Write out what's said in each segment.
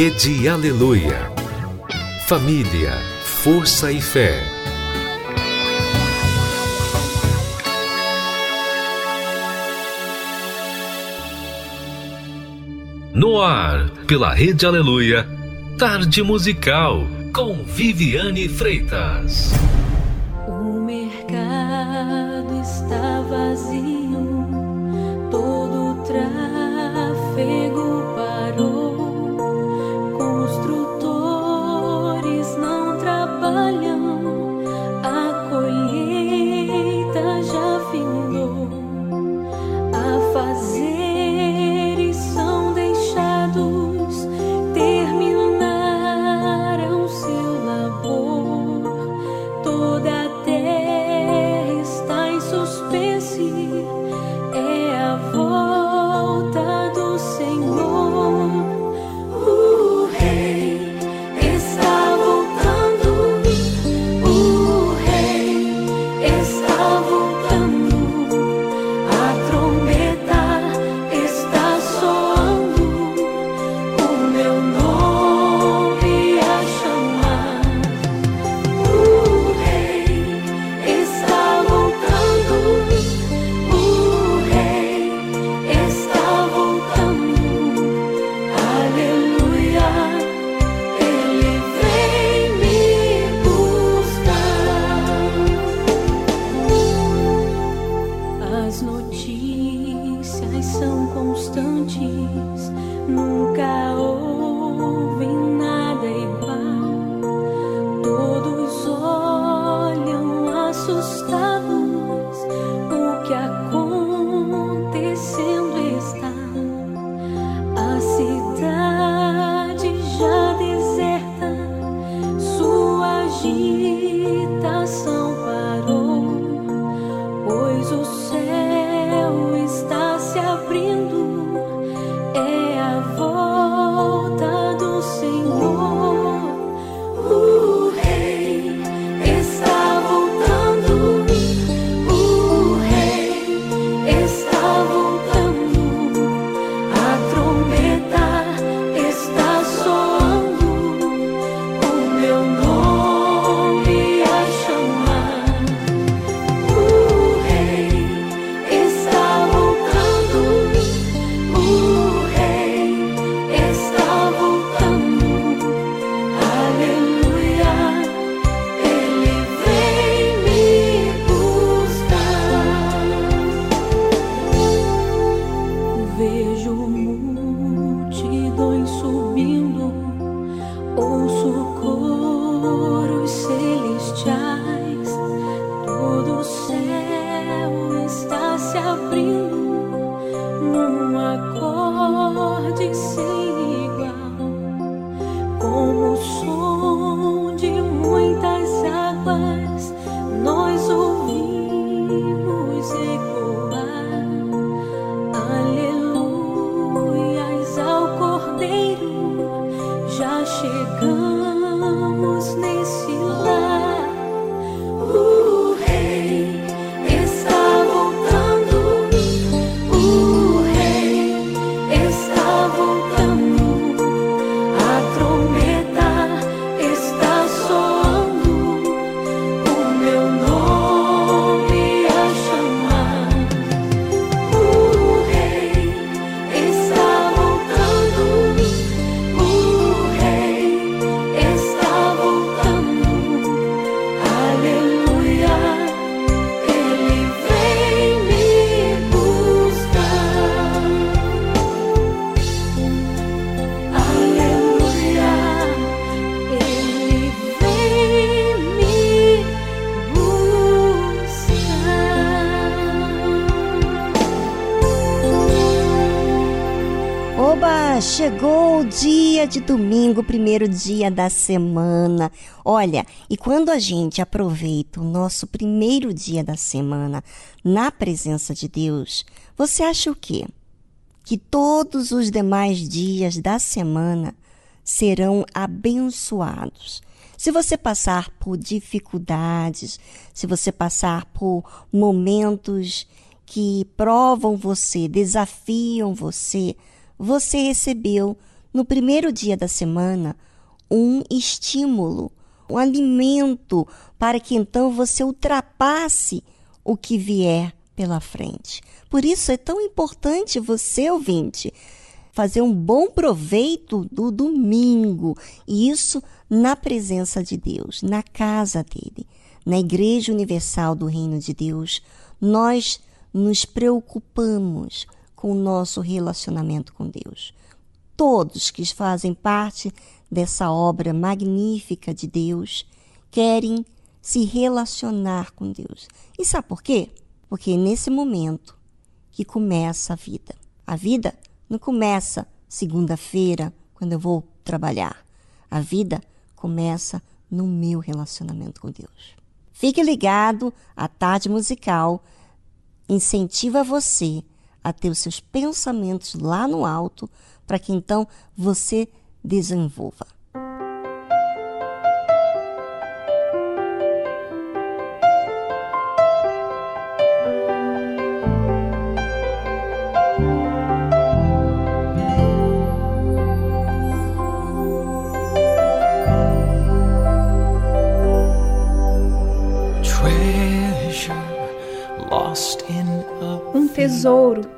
Rede Aleluia. Família, força e fé. No ar, pela Rede Aleluia, Tarde Musical, com Viviane Freitas. O mercado está vazio. Chegou o dia de domingo, primeiro dia da semana. Olha, e quando a gente aproveita o nosso primeiro dia da semana na presença de Deus, você acha o quê? Que todos os demais dias da semana serão abençoados. Se você passar por dificuldades, se você passar por momentos que provam você, desafiam você, você recebeu no primeiro dia da semana um estímulo, um alimento para que então você ultrapasse o que vier pela frente. Por isso é tão importante você, ouvinte, fazer um bom proveito do domingo, e isso na presença de Deus, na casa dele, na Igreja Universal do Reino de Deus. Nós nos preocupamos com o nosso relacionamento com Deus. Todos que fazem parte dessa obra magnífica de Deus querem se relacionar com Deus. E sabe por quê? Porque é nesse momento que começa a vida. A vida não começa segunda-feira, quando eu vou trabalhar. A vida começa no meu relacionamento com Deus. Fique ligado, a tarde musical incentiva você a ter os seus pensamentos lá no alto, para que então você desenvolva. Um tesouro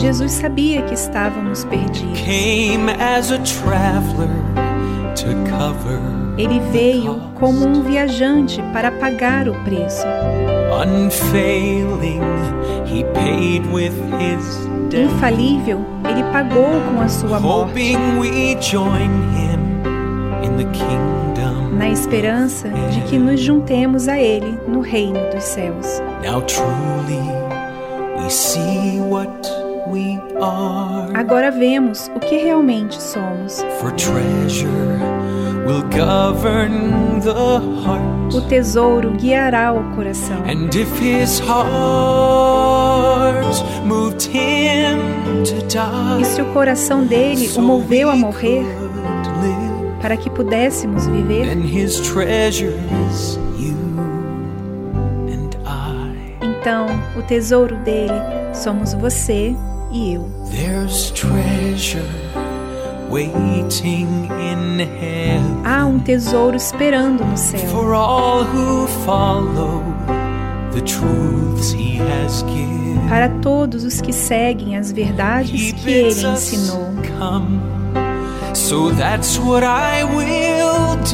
Jesus sabia que estávamos perdidos. came as a traveler to cover Ele veio como um viajante para pagar o preço. Infalível, ele pagou com a sua morte, hoping we join him in the kingdom na esperança de que nos juntemos a ele no reino dos céus. Agora vemos o que realmente somos. O tesouro guiará o coração. E se o coração dele o moveu a morrer para que pudéssemos viver, então o tesouro dele somos você e eu. Há um tesouro esperando no céu. Para todos os que seguem as verdades que ele ensinou.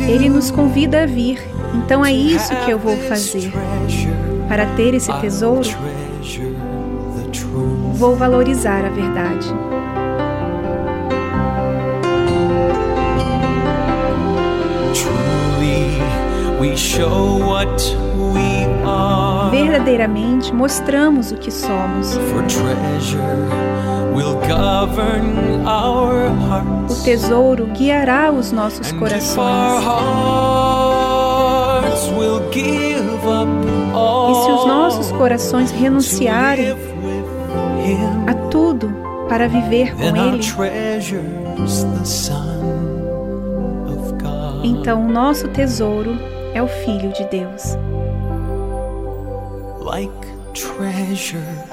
Ele nos convida a vir, então é isso que eu vou fazer. Para ter esse tesouro, vou valorizar a verdade. Verdadeiramente mostramos o que somos. O tesouro guiará os nossos corações. E se os nossos corações renunciarem a tudo para viver com Ele, então o nosso tesouro é o Filho de Deus. like treasure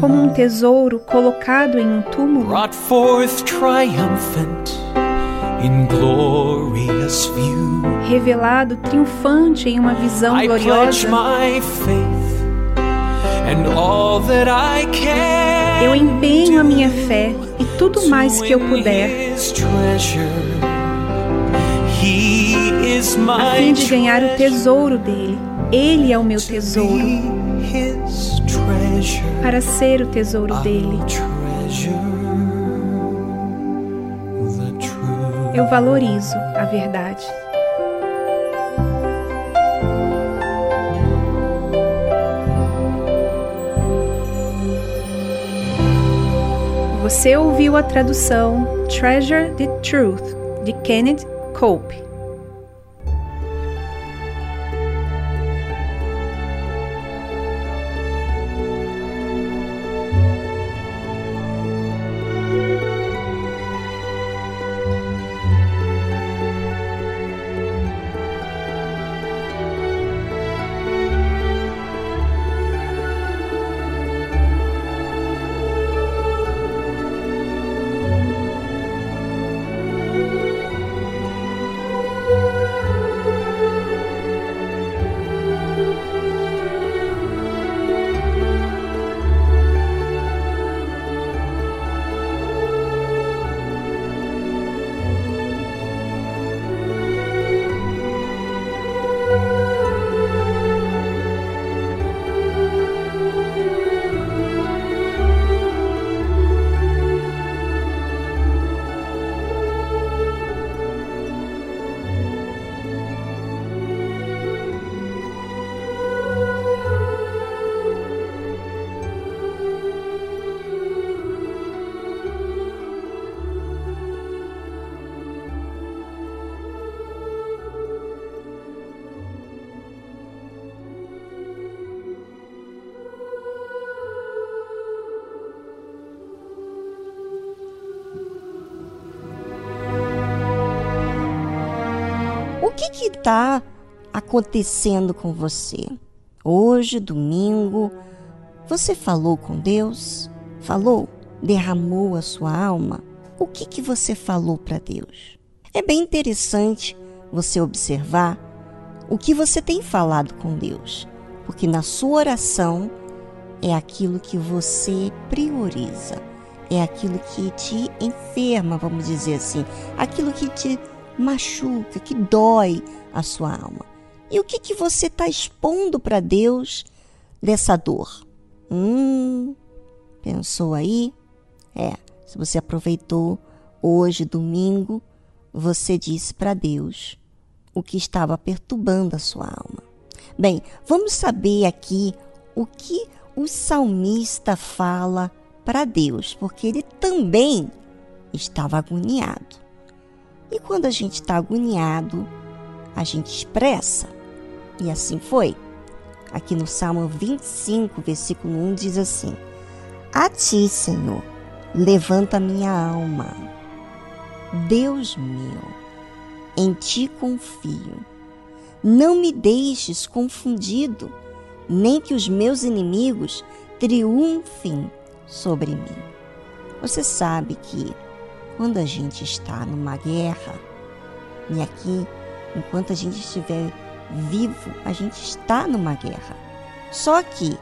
Como um tesouro colocado em um túmulo, brought forth triumphant in glorious view. revelado triunfante em uma visão gloriosa, my faith and all that I can. eu empenho a minha fé e tudo mais que eu puder His treasure. He is a fim de ganhar o tesouro dele. Ele é o meu tesouro para ser o tesouro dele. Eu valorizo a verdade. Você ouviu a tradução Treasure the Truth de Kenneth Cope. Que que tá acontecendo com você? Hoje, domingo, você falou com Deus? Falou? Derramou a sua alma? O que que você falou para Deus? É bem interessante você observar o que você tem falado com Deus, porque na sua oração é aquilo que você prioriza, é aquilo que te enferma, vamos dizer assim, aquilo que te machuca, que dói a sua alma. E o que, que você está expondo para Deus dessa dor? Hum, pensou aí? É, se você aproveitou hoje, domingo, você disse para Deus o que estava perturbando a sua alma. Bem, vamos saber aqui o que o salmista fala para Deus, porque ele também estava agoniado. E quando a gente está agoniado, a gente expressa. E assim foi. Aqui no Salmo 25, versículo 1 diz assim: A ti, Senhor, levanta minha alma. Deus meu, em ti confio. Não me deixes confundido, nem que os meus inimigos triunfem sobre mim. Você sabe que quando a gente está numa guerra, e aqui, enquanto a gente estiver vivo, a gente está numa guerra. Só que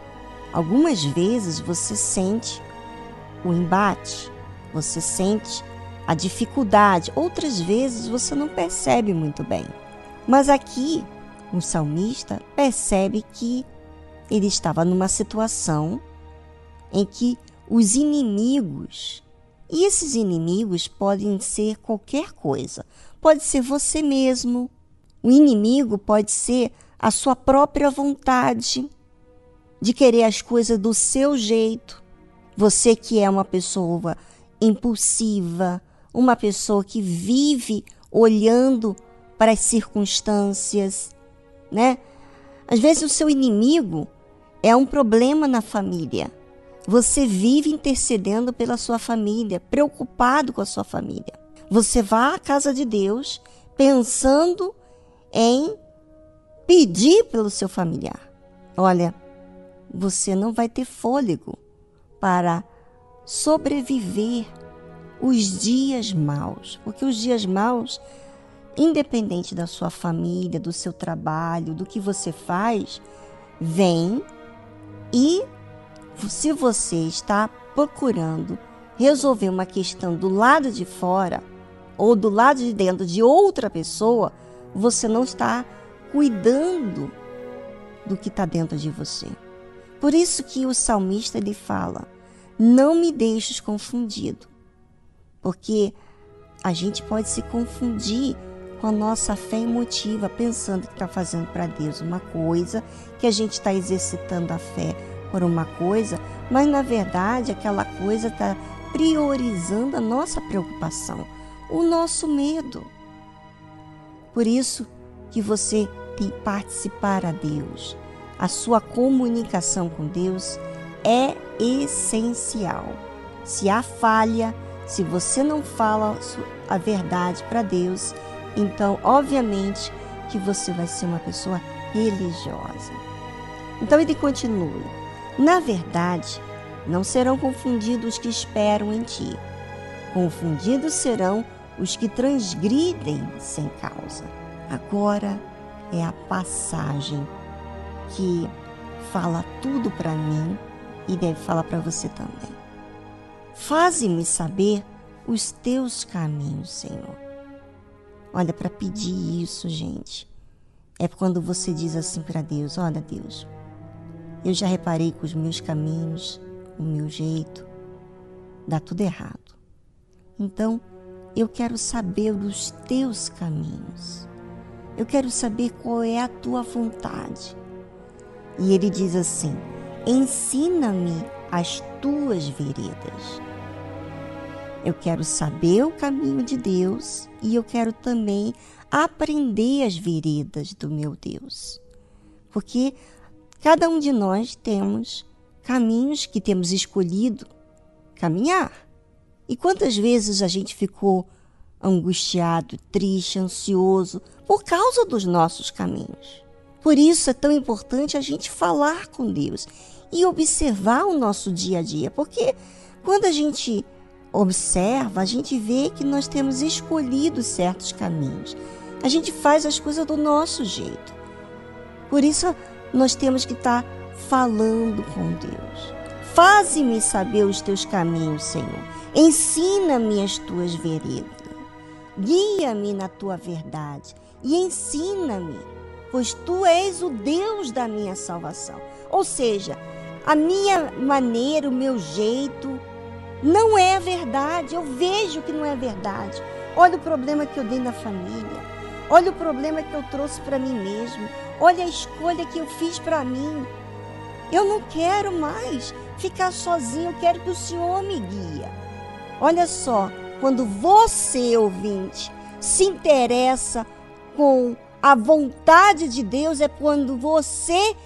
algumas vezes você sente o embate, você sente a dificuldade, outras vezes você não percebe muito bem. Mas aqui, o salmista percebe que ele estava numa situação em que os inimigos e esses inimigos podem ser qualquer coisa. Pode ser você mesmo. O inimigo pode ser a sua própria vontade de querer as coisas do seu jeito. Você que é uma pessoa impulsiva, uma pessoa que vive olhando para as circunstâncias, né? Às vezes o seu inimigo é um problema na família você vive intercedendo pela sua família, preocupado com a sua família. Você vai à casa de Deus pensando em pedir pelo seu familiar. Olha, você não vai ter fôlego para sobreviver os dias maus, porque os dias maus, independente da sua família, do seu trabalho, do que você faz, vem e se você está procurando resolver uma questão do lado de fora ou do lado de dentro de outra pessoa, você não está cuidando do que está dentro de você. Por isso que o salmista ele fala: não me deixes confundido, porque a gente pode se confundir com a nossa fé emotiva, pensando que está fazendo para Deus uma coisa, que a gente está exercitando a fé por uma coisa, mas na verdade aquela coisa está priorizando a nossa preocupação, o nosso medo. Por isso que você tem participar a Deus. A sua comunicação com Deus é essencial. Se há falha, se você não fala a verdade para Deus, então, obviamente, que você vai ser uma pessoa religiosa. Então ele continua: Na verdade, não serão confundidos os que esperam em ti. Confundidos serão os que transgridem sem causa. Agora é a passagem que fala tudo para mim e deve falar para você também. Faze-me saber os teus caminhos, Senhor. Olha, para pedir isso, gente, é quando você diz assim para Deus: Olha, Deus, eu já reparei que os meus caminhos, o meu jeito, dá tudo errado. Então, eu quero saber os teus caminhos. Eu quero saber qual é a tua vontade. E ele diz assim: Ensina-me as tuas veredas. Eu quero saber o caminho de Deus e eu quero também aprender as veredas do meu Deus. Porque cada um de nós temos caminhos que temos escolhido caminhar. E quantas vezes a gente ficou angustiado, triste, ansioso por causa dos nossos caminhos? Por isso é tão importante a gente falar com Deus e observar o nosso dia a dia, porque quando a gente observa, a gente vê que nós temos escolhido certos caminhos. A gente faz as coisas do nosso jeito. Por isso nós temos que estar falando com Deus. Faze-me saber os teus caminhos, Senhor. Ensina-me as tuas veredas. Guia-me na tua verdade e ensina-me, pois tu és o Deus da minha salvação. Ou seja, a minha maneira, o meu jeito, não é verdade. Eu vejo que não é verdade. Olha o problema que eu dei na família. Olha o problema que eu trouxe para mim mesmo. Olha a escolha que eu fiz para mim. Eu não quero mais ficar sozinho. Eu quero que o Senhor me guia. Olha só, quando você, ouvinte, se interessa com a vontade de Deus, é quando você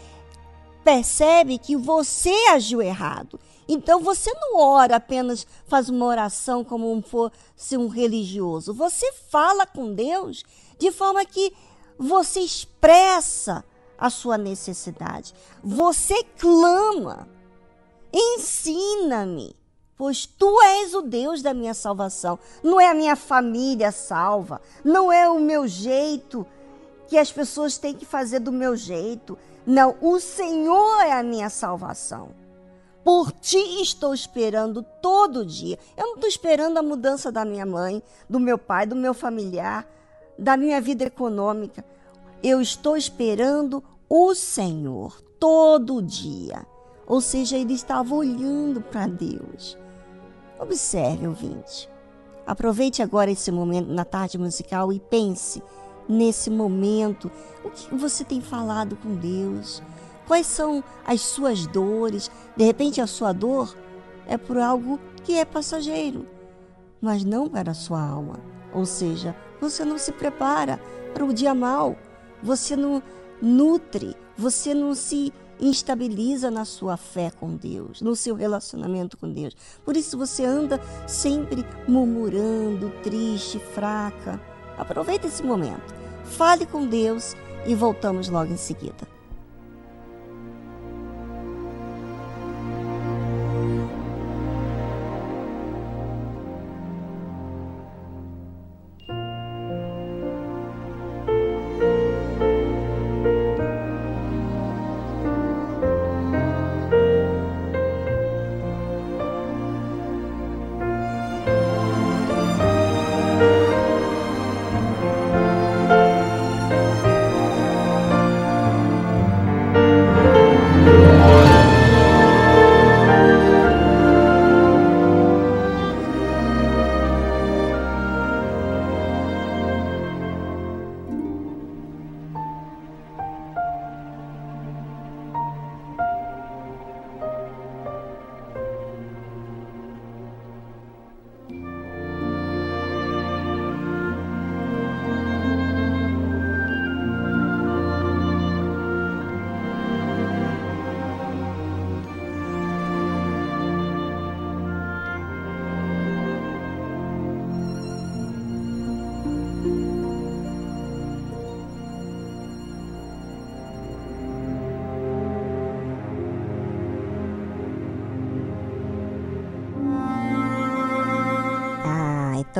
percebe que você agiu errado. Então você não ora apenas, faz uma oração como um fosse um religioso. Você fala com Deus de forma que você expressa a sua necessidade. Você clama. Ensina-me, pois tu és o Deus da minha salvação. Não é a minha família salva, não é o meu jeito que as pessoas têm que fazer do meu jeito. Não, o Senhor é a minha salvação. Por ti estou esperando todo dia. Eu não estou esperando a mudança da minha mãe, do meu pai, do meu familiar, da minha vida econômica. Eu estou esperando o Senhor todo dia. Ou seja, ele estava olhando para Deus. Observe, ouvinte. Aproveite agora esse momento na tarde musical e pense nesse momento o que você tem falado com Deus Quais são as suas dores? De repente, a sua dor é por algo que é passageiro, mas não para a sua alma. Ou seja, você não se prepara para o dia mal, você não nutre, você não se instabiliza na sua fé com Deus, no seu relacionamento com Deus. Por isso você anda sempre murmurando, triste, fraca. Aproveite esse momento, fale com Deus e voltamos logo em seguida.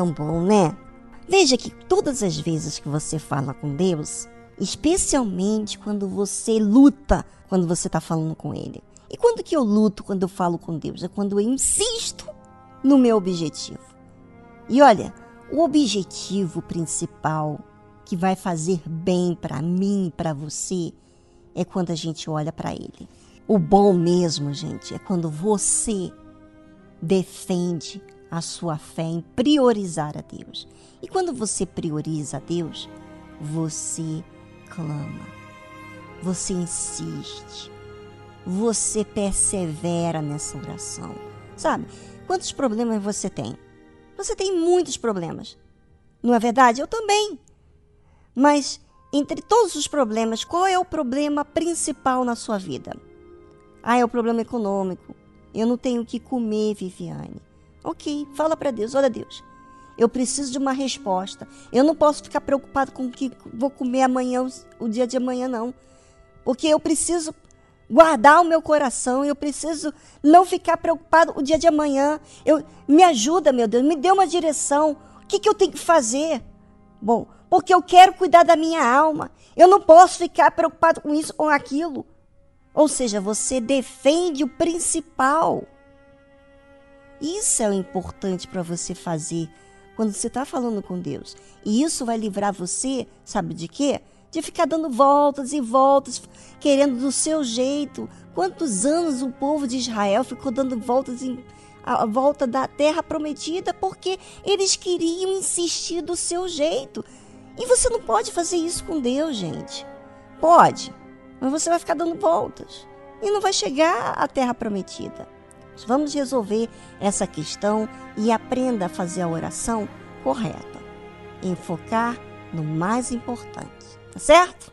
Tão bom, né? Veja que todas as vezes que você fala com Deus, especialmente quando você luta quando você está falando com Ele. E quando que eu luto quando eu falo com Deus? É quando eu insisto no meu objetivo. E olha, o objetivo principal que vai fazer bem para mim para você é quando a gente olha para Ele. O bom mesmo, gente, é quando você defende a sua fé em priorizar a Deus. E quando você prioriza a Deus, você clama, você insiste, você persevera nessa oração. Sabe? Quantos problemas você tem? Você tem muitos problemas. Não é verdade? Eu também. Mas entre todos os problemas, qual é o problema principal na sua vida? Ah, é o problema econômico. Eu não tenho o que comer, Viviane. Ok, fala para Deus. Olha, Deus, eu preciso de uma resposta. Eu não posso ficar preocupado com o que vou comer amanhã, o dia de amanhã, não. Porque eu preciso guardar o meu coração, eu preciso não ficar preocupado o dia de amanhã. Eu, me ajuda, meu Deus, me dê uma direção. O que, que eu tenho que fazer? Bom, porque eu quero cuidar da minha alma. Eu não posso ficar preocupado com isso ou aquilo. Ou seja, você defende o principal. Isso é o importante para você fazer quando você está falando com Deus. E isso vai livrar você, sabe de quê? De ficar dando voltas e voltas, querendo do seu jeito. Quantos anos o povo de Israel ficou dando voltas em a volta da terra prometida porque eles queriam insistir do seu jeito. E você não pode fazer isso com Deus, gente. Pode, mas você vai ficar dando voltas e não vai chegar à terra prometida. Vamos resolver essa questão e aprenda a fazer a oração correta. Enfocar no mais importante, tá certo?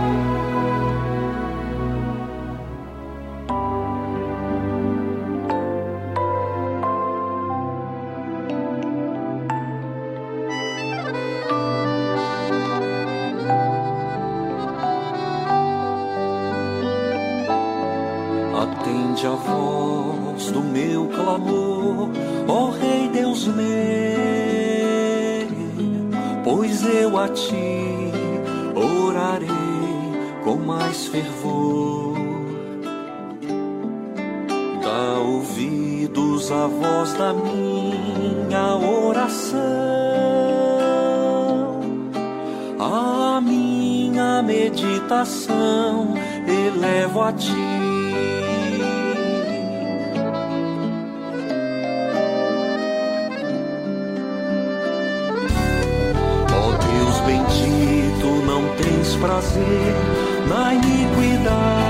devo a ti. Ó oh Deus bendito, não tens prazer na iniquidade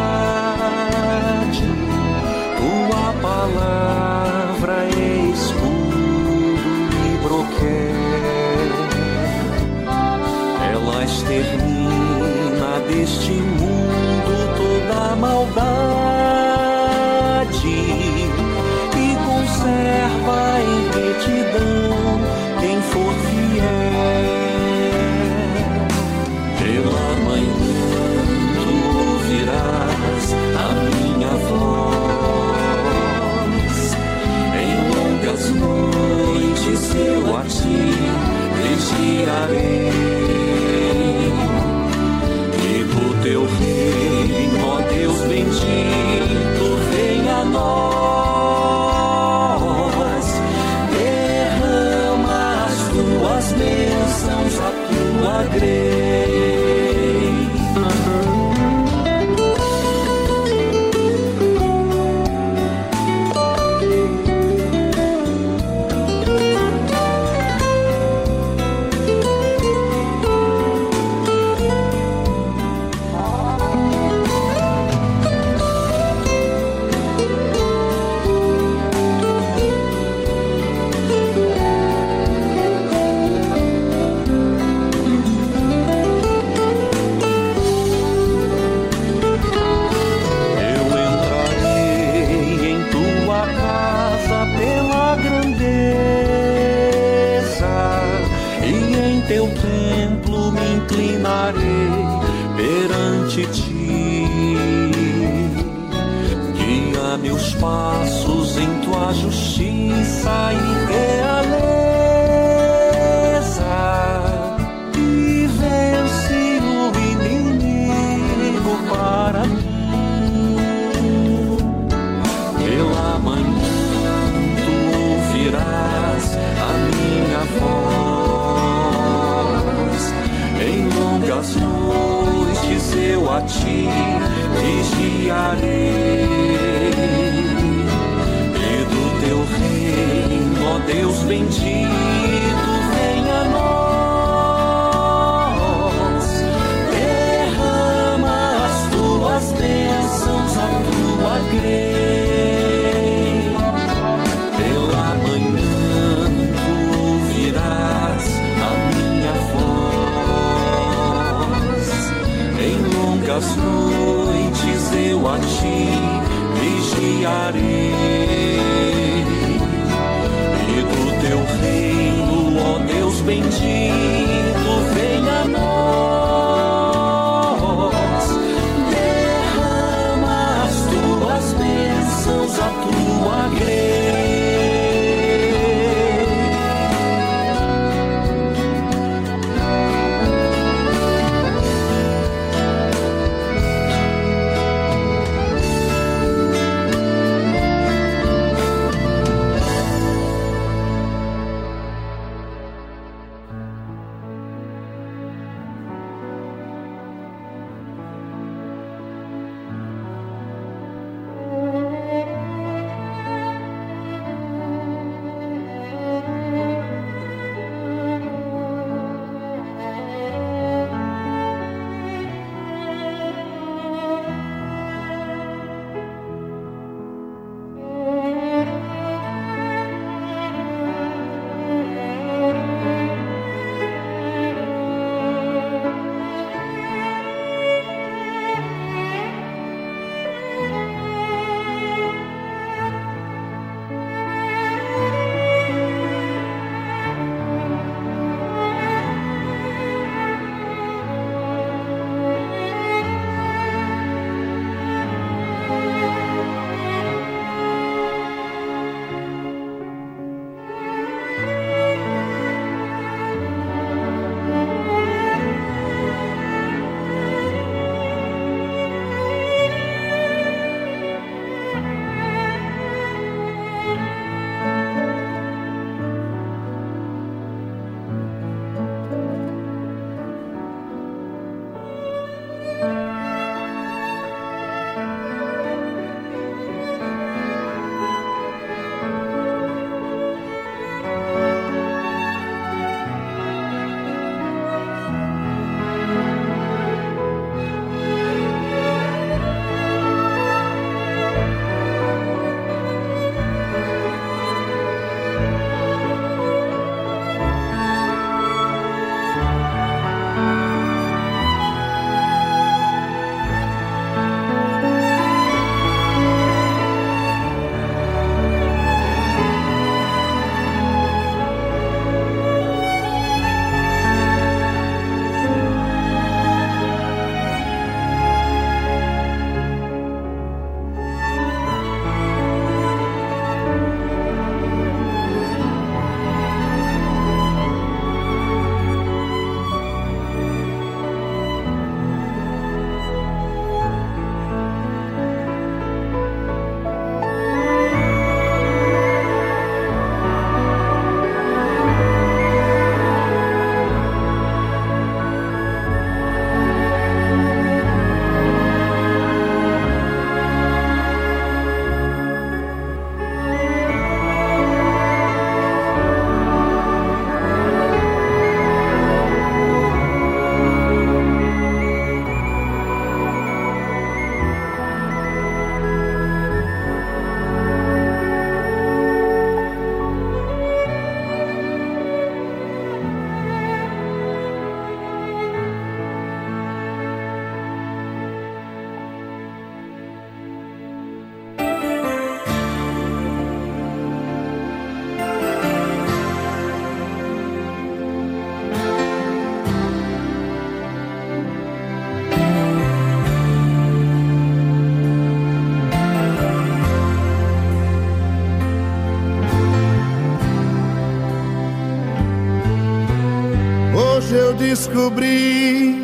descobri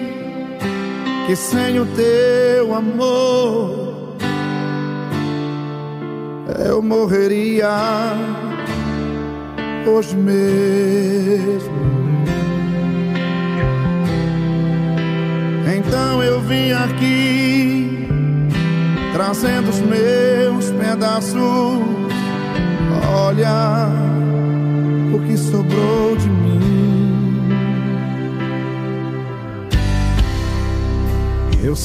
que sem o teu amor eu morreria hoje mesmo. Então eu vim aqui trazendo os meus pedaços.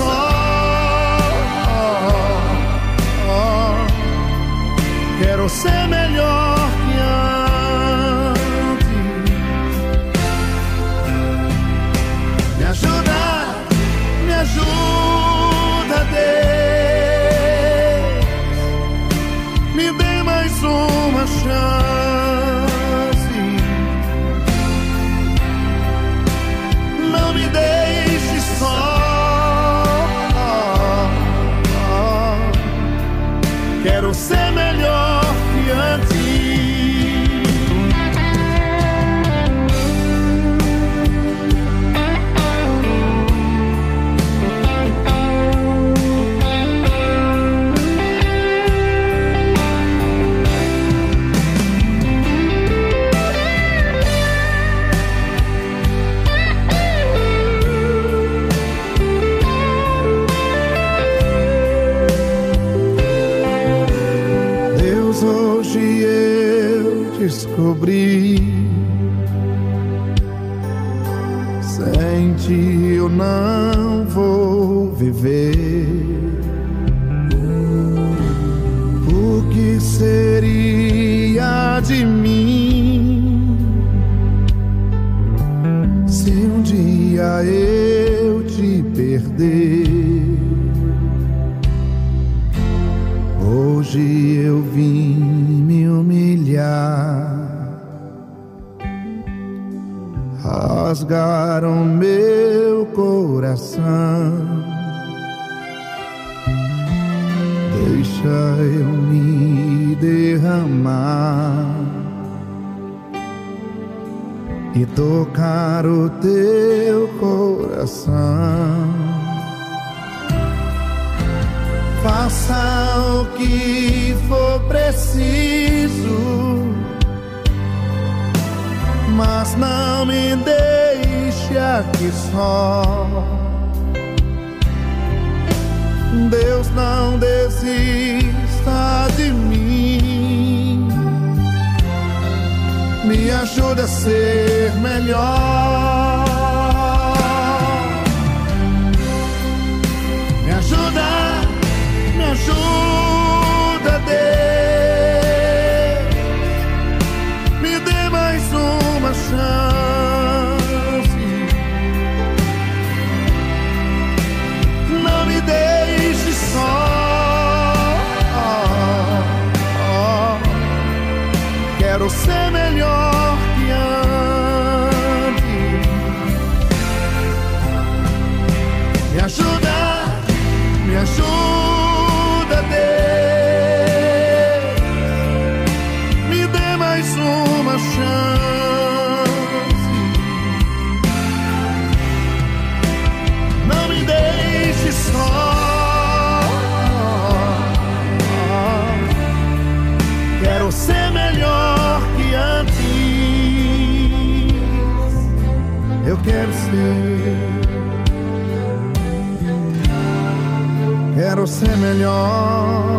Deixe descobri. Rasgaram meu coração. Deixa eu me derramar e tocar o teu coração. Faça o só. Deus não desista de mim, me ajuda a ser melhor. Ser melhor.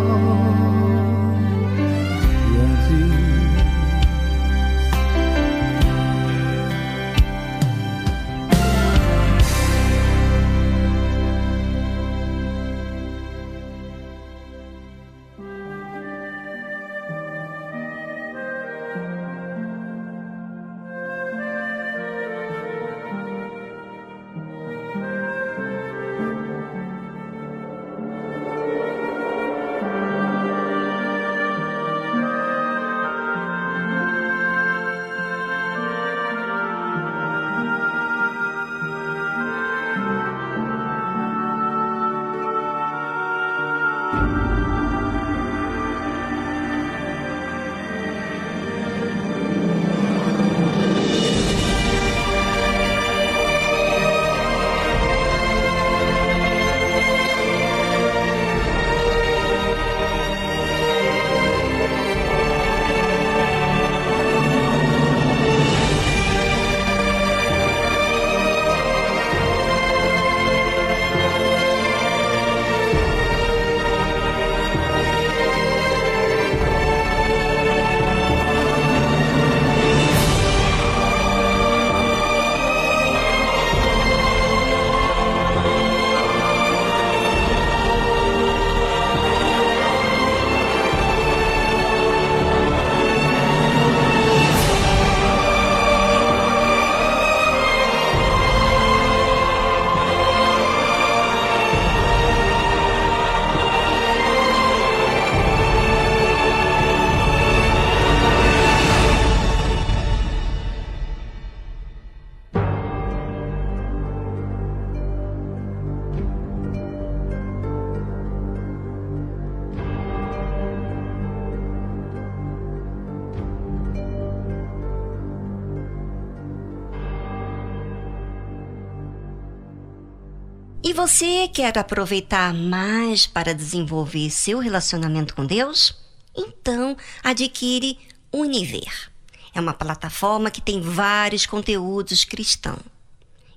Você quer aproveitar mais para desenvolver seu relacionamento com Deus? Então, adquire Univer. É uma plataforma que tem vários conteúdos cristãos.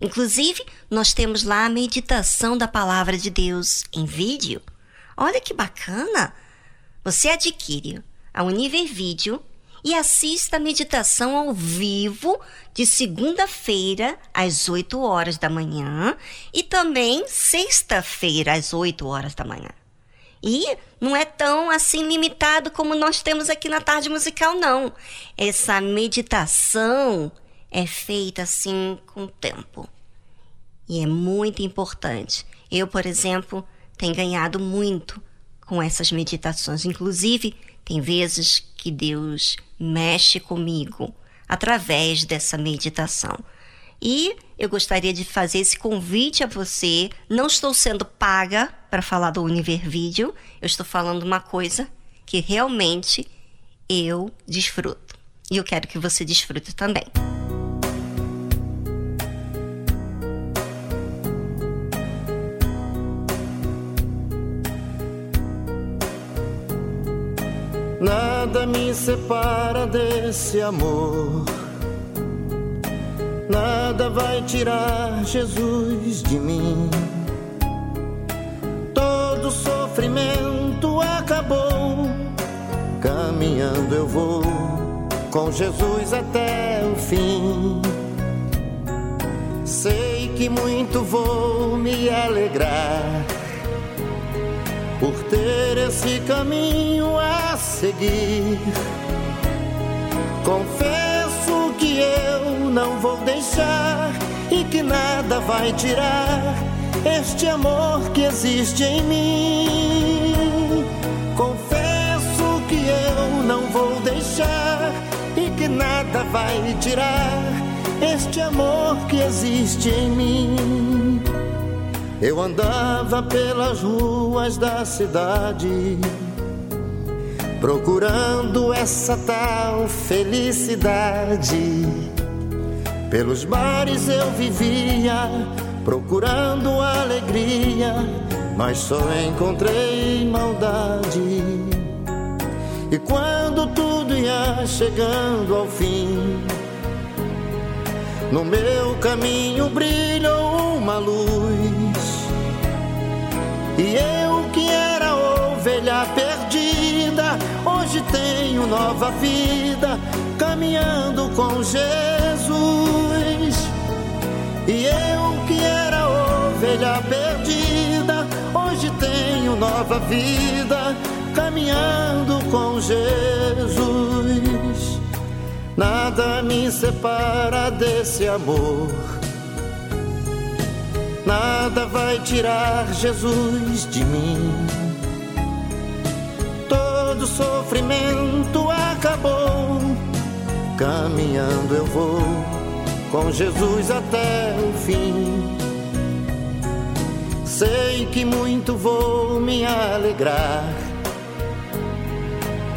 Inclusive, nós temos lá a meditação da palavra de Deus em vídeo. Olha que bacana! Você adquire a Univer Vídeo e assista a meditação ao vivo de segunda-feira às 8 horas da manhã e também sexta-feira às 8 horas da manhã. E não é tão assim limitado como nós temos aqui na tarde musical, não. Essa meditação é feita assim com tempo. E é muito importante. Eu, por exemplo, tenho ganhado muito com essas meditações. Inclusive, tem vezes que Deus mexe comigo através dessa meditação. E eu gostaria de fazer esse convite a você. Não estou sendo paga para falar do Univer Vídeo, eu estou falando uma coisa que realmente eu desfruto. E eu quero que você desfrute também. Nada me separa desse amor. Nada vai tirar Jesus de mim. Todo sofrimento acabou. Caminhando eu vou com Jesus até o fim. Sei que muito vou me alegrar ter esse caminho a seguir. Confesso que eu não vou deixar e que nada vai tirar este amor que existe em mim. Confesso que eu não vou deixar e que nada vai tirar este amor que existe em mim. Eu andava pelas ruas da cidade, procurando essa tal felicidade. Pelos bares eu vivia, procurando alegria, mas só encontrei maldade. E quando tudo ia chegando ao fim, no meu caminho brilhou uma luz. E eu que era ovelha perdida, hoje tenho nova vida, caminhando com Jesus. E eu que era ovelha perdida, hoje tenho nova vida, caminhando com Jesus. Nada me separa desse amor. Nada vai tirar Jesus de mim. Todo sofrimento acabou. Caminhando eu vou com Jesus até o fim. Sei que muito vou me alegrar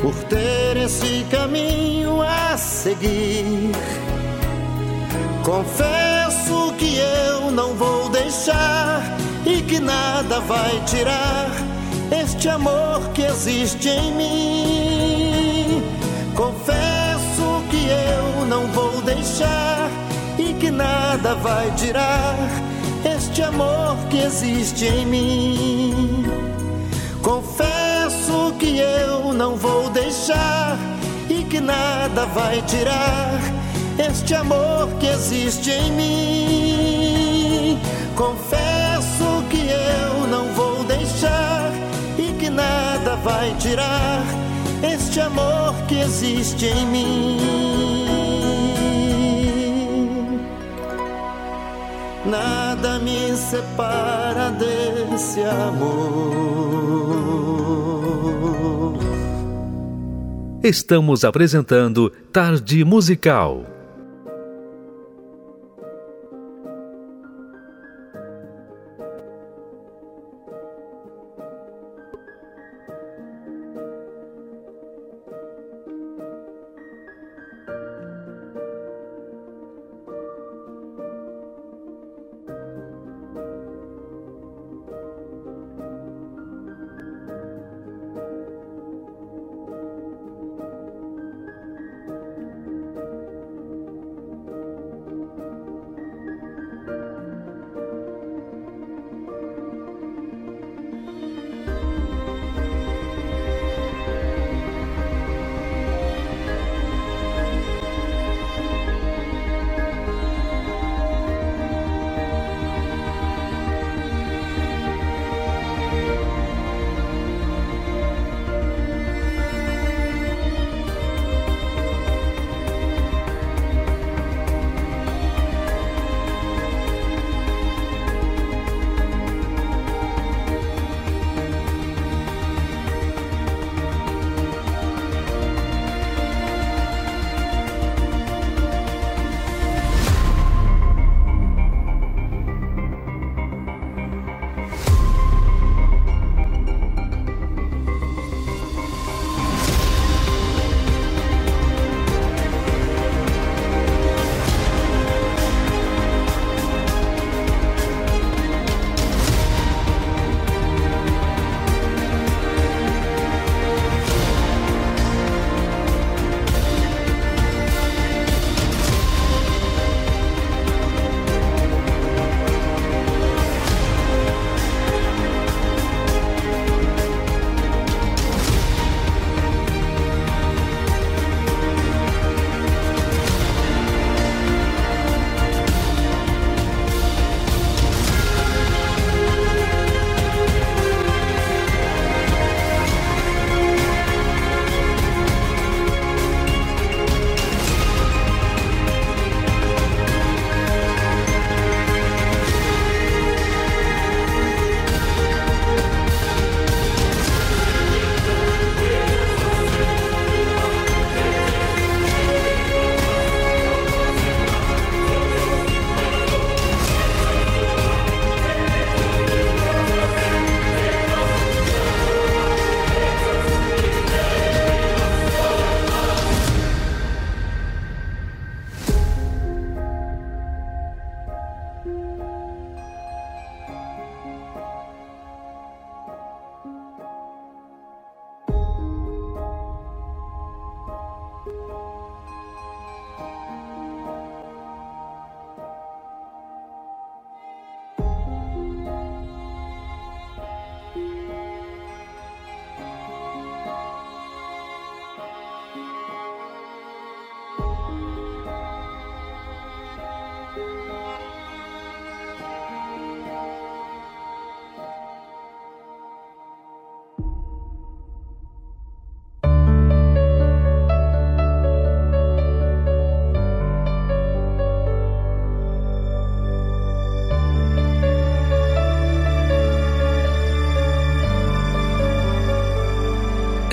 por ter esse caminho a seguir. Confesso que eu não vou deixar e que nada vai tirar este amor que existe em mim. Confesso que eu não vou deixar e que nada vai tirar este amor que existe em mim. Confesso que eu não vou deixar e que nada vai tirar este amor que existe em mim. Confesso que eu não vou deixar e que nada vai tirar este amor que existe em mim. Nada me separa desse amor. Estamos apresentando Tarde Musical.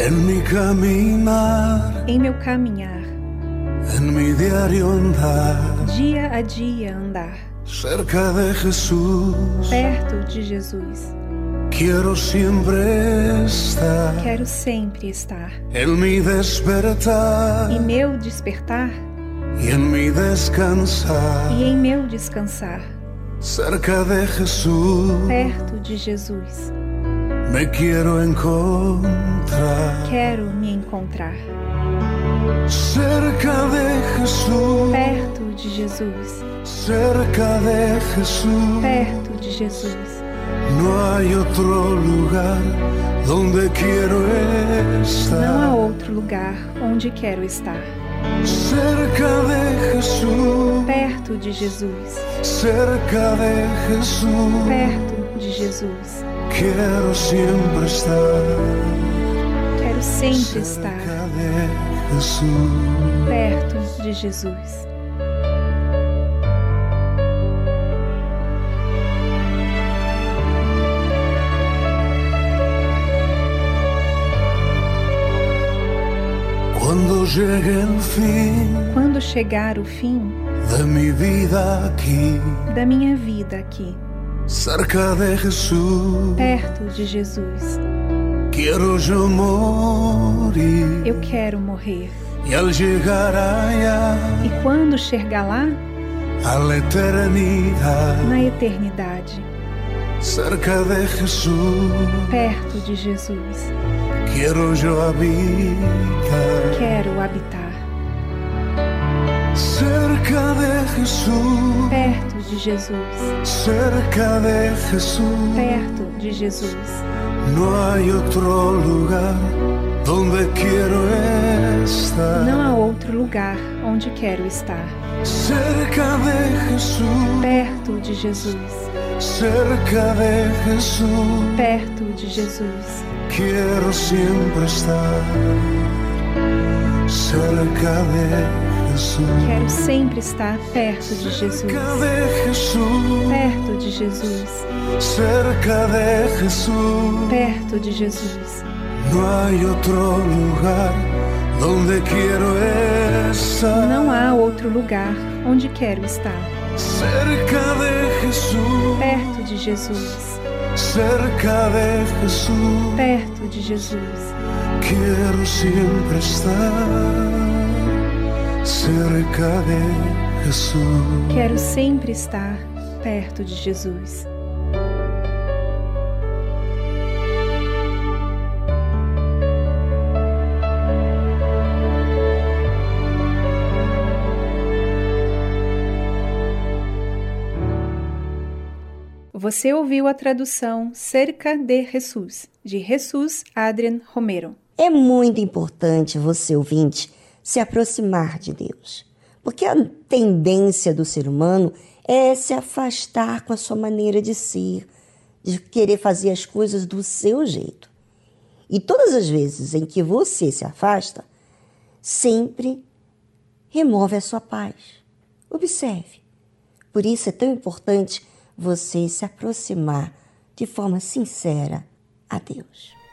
En mi caminar, em meu caminhar, en mi diario andar, dia a dia andar, cerca de Jesús, perto de Jesus. quiero siempre estar. Quero sempre estar. En mi despertar Em meu despertar y en mi descansar, e em meu descansar, cerca de Jesús, perto de Jesus. Me quiero encontrar. Quero me encontrar. Cerca de Jesús, Perto de Jesus. cerca de Jesús, Perto de Jesus. no hay otro lugar donde quiero Não há estar. outro lugar onde quero estar. Cerca de Jesús, Perto de Jesus. cerca de Jesús, Perto de Jesus. Quiero siempre estar. Quero sempre estar perto de Jesus. Quando chegar o fim da minha vida aqui, cerca de Jesús, perto de Jesus, quiero yo morir. eu quero morrer. Y al llegar allá E quando chegar lá, a la eternidad, na eternidade, cerca de Jesús, perto de Jesus, quiero yo habitar. quero habitar. Cerca de Jesús, Perto de Jesus, cerca de Jesús, perto de Jesus. no hay otro lugar donde quiero estar. Não há outro lugar onde quero estar. Cerca de Jesús, Perto de Jesus, cerca de Jesús, perto de Jesus. quiero siempre estar. Cerca de Quero sempre estar perto de Jesus. Perto de Jesus, cerca de Jesús. perto de Jesus. Não há outro lugar onde quero estar. Cerca de Jesús, Perto de Jesus, cerca de Jesús. perto de Jesus. Quiero siempre estar cerca de Jesús. Quero sempre estar perto de Jesus. Você ouviu a tradução Cerca de Jesus, de Jesus Adrian Romero. É muito importante você, ouvinte, se aproximar de Deus. Porque a tendência do ser humano é se afastar com a sua maneira de ser, de querer fazer as coisas do seu jeito. E todas as vezes em que você se afasta, sempre remove a sua paz. Observe. Por isso é tão importante você se aproximar de forma sincera a Deus.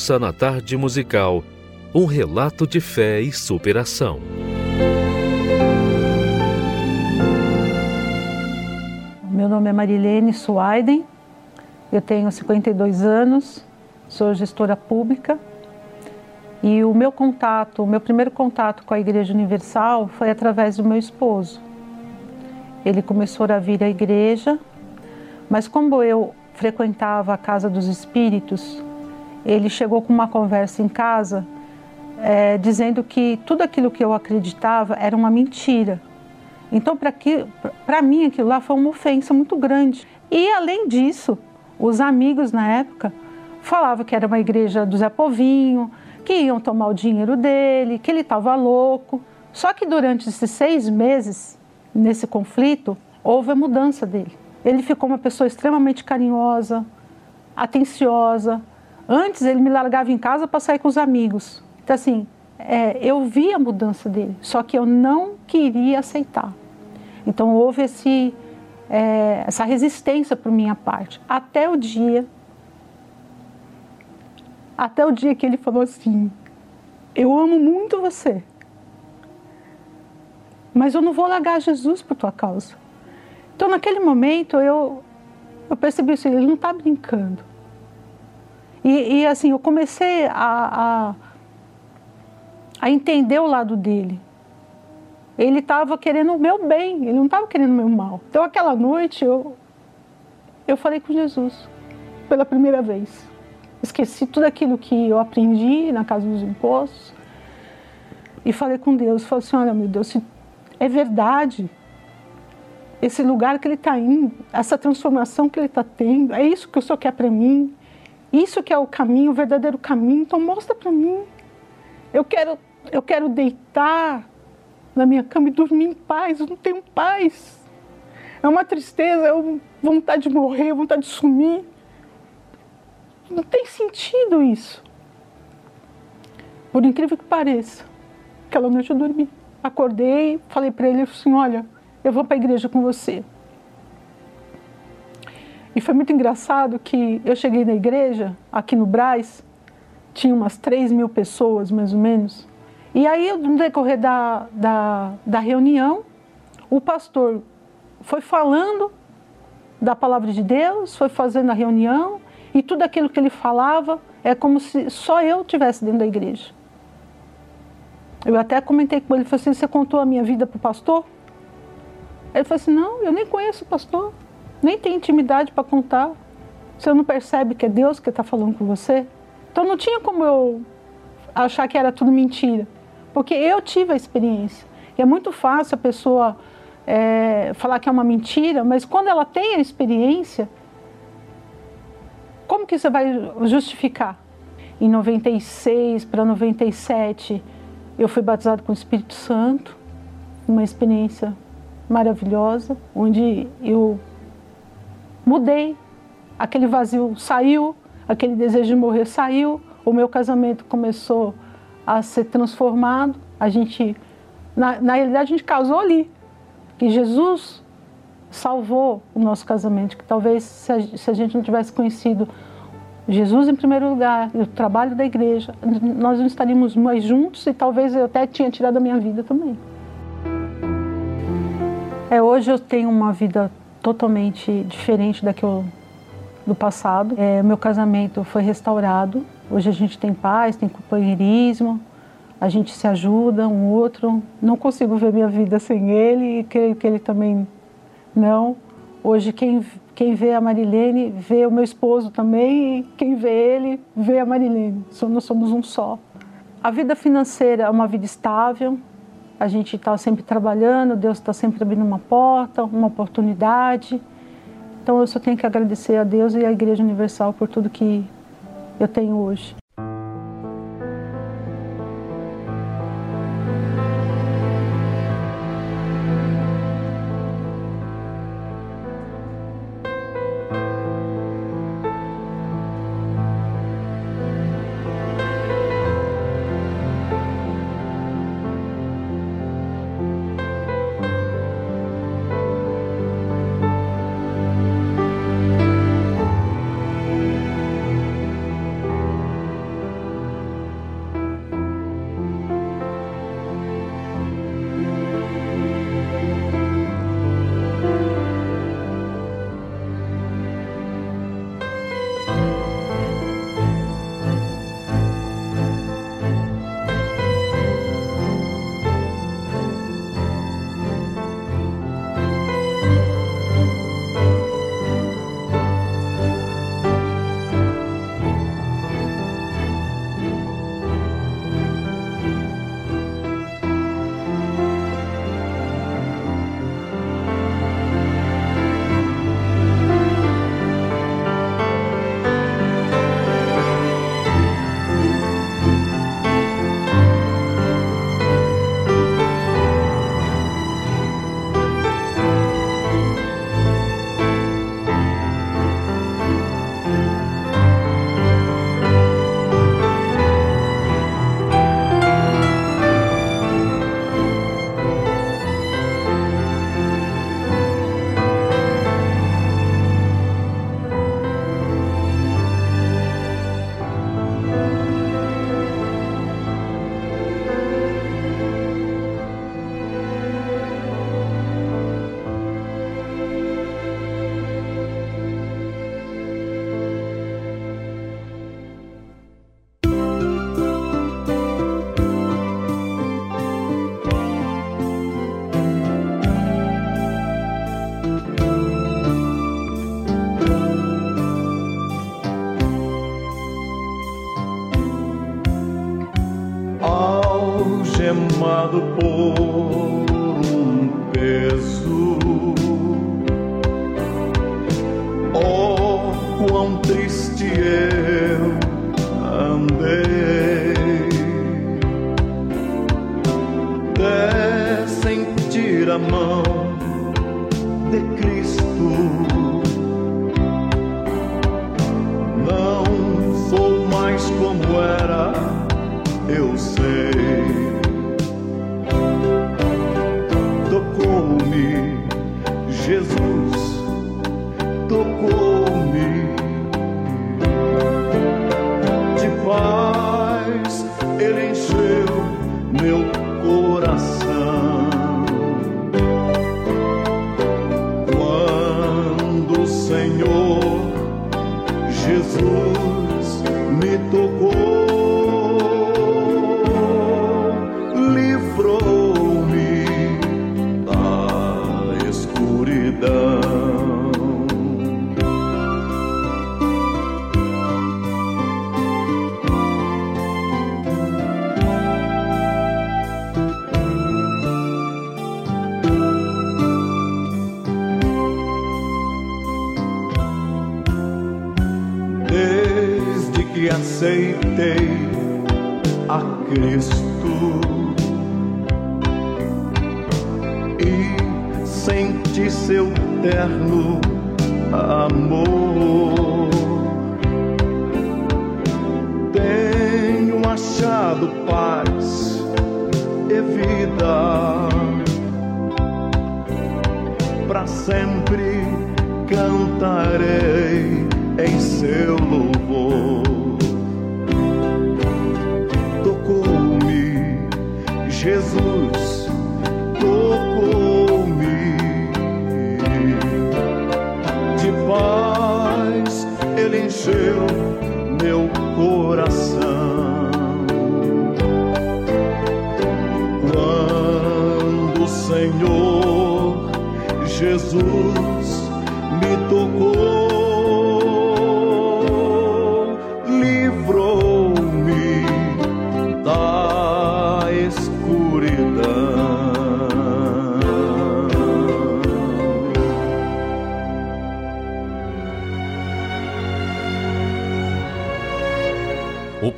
Ouça na tarde musical um relato de fé e superação. Meu nome é Marilene Suaiden, eu tenho 52 anos, sou gestora pública e o meu contato, o meu primeiro contato com a Igreja Universal foi através do meu esposo. Ele começou a vir à igreja, mas como eu frequentava a Casa dos Espíritos, ele chegou com uma conversa em casa é, dizendo que tudo aquilo que eu acreditava era uma mentira. Então, para mim, aquilo lá foi uma ofensa muito grande. E, além disso, os amigos na época falavam que era uma igreja do Zé Povinho, que iam tomar o dinheiro dele, que ele estava louco. Só que durante esses seis meses, nesse conflito, houve a mudança dele. Ele ficou uma pessoa extremamente carinhosa, atenciosa. Antes ele me largava em casa para sair com os amigos. Então, assim, é, eu vi a mudança dele, só que eu não queria aceitar. Então, houve esse, é, essa resistência por minha parte, até o dia. Até o dia que ele falou assim: Eu amo muito você, mas eu não vou largar Jesus por tua causa. Então, naquele momento, eu, eu percebi assim: ele não está brincando. E, e, assim, eu comecei a, a a entender o lado dele. Ele estava querendo o meu bem, ele não estava querendo o meu mal. Então, aquela noite, eu, eu falei com Jesus, pela primeira vez. Esqueci tudo aquilo que eu aprendi na casa dos impostos e falei com Deus. Falei assim: olha, meu Deus, se é verdade esse lugar que ele está indo, essa transformação que ele está tendo, é isso que o Senhor quer para mim, isso que é o caminho, o verdadeiro caminho, então mostra para mim. Eu quero eu quero deitar na minha cama e dormir em paz. Eu não tenho paz. É uma tristeza, é uma vontade de morrer, vontade de sumir. Não tem sentido isso. Por incrível que pareça, aquela noite eu dormi. Acordei, falei para ele assim: Olha, eu vou para a igreja com você. E foi muito engraçado que eu cheguei na igreja, aqui no Braz, tinha umas 3 mil pessoas mais ou menos. E aí, no decorrer da, da, da reunião, o pastor foi falando da palavra de Deus, foi fazendo a reunião, e tudo aquilo que ele falava é como se só eu tivesse dentro da igreja. Eu até comentei com ele, falei assim, você contou a minha vida para o pastor? Ele falou assim, não, eu nem conheço o pastor, nem tenho intimidade para contar. Você não percebe que é Deus que está falando com você? Então não tinha como eu achar que era tudo mentira. Porque eu tive a experiência. E é muito fácil a pessoa é, falar que é uma mentira, mas quando ela tem a experiência, como que você vai justificar? Em 96 para 97, eu fui batizado com o Espírito Santo, uma experiência maravilhosa, onde eu mudei, aquele vazio saiu, aquele desejo de morrer saiu, o meu casamento começou a ser transformado. A gente, na, na realidade, a gente casou ali. Que Jesus salvou o nosso casamento. Que talvez se a, se a gente não tivesse conhecido Jesus em primeiro lugar, o trabalho da igreja, nós não estaríamos mais juntos e talvez eu até tinha tirado a minha vida também. É, hoje eu tenho uma vida totalmente diferente da que eu, do passado. É, meu casamento foi restaurado, Hoje a gente tem paz, tem companheirismo, a gente se ajuda um outro. Não consigo ver minha vida sem ele e creio que ele também não. Hoje quem, quem vê a Marilene vê o meu esposo também e quem vê ele vê a Marilene. Nós somos um só. A vida financeira é uma vida estável, a gente está sempre trabalhando, Deus está sempre abrindo uma porta, uma oportunidade. Então eu só tenho que agradecer a Deus e à Igreja Universal por tudo que eu tenho hoje.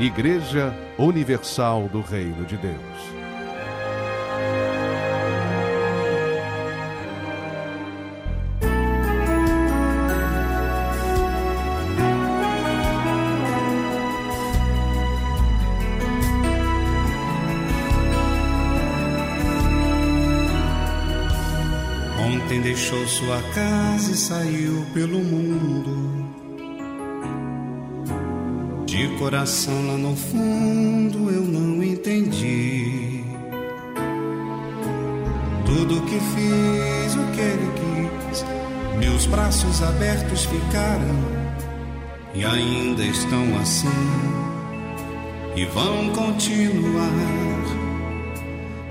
Igreja Universal do Reino de Deus. Ontem deixou sua casa e saiu pelo mundo. De coração lá no fundo eu não entendi. Tudo que fiz, o que ele quis, meus braços abertos ficaram e ainda estão assim e vão continuar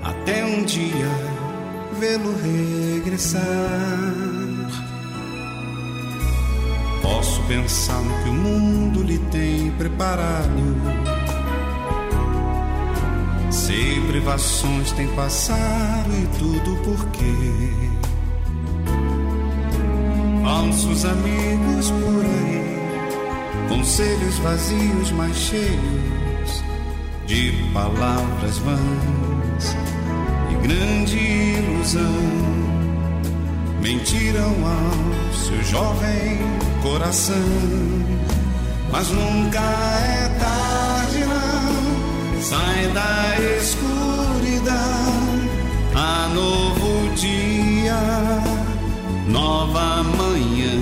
até um dia vê-lo regressar. Posso pensar no que o mundo lhe tem preparado. Sei privações tem passado e tudo porque falsos amigos por aí, conselhos vazios, mas cheios de palavras vãs e grande ilusão mentiram ao seu jovem coração. Mas nunca é tarde, não. Sai da escuridão, há novo dia, nova manhã.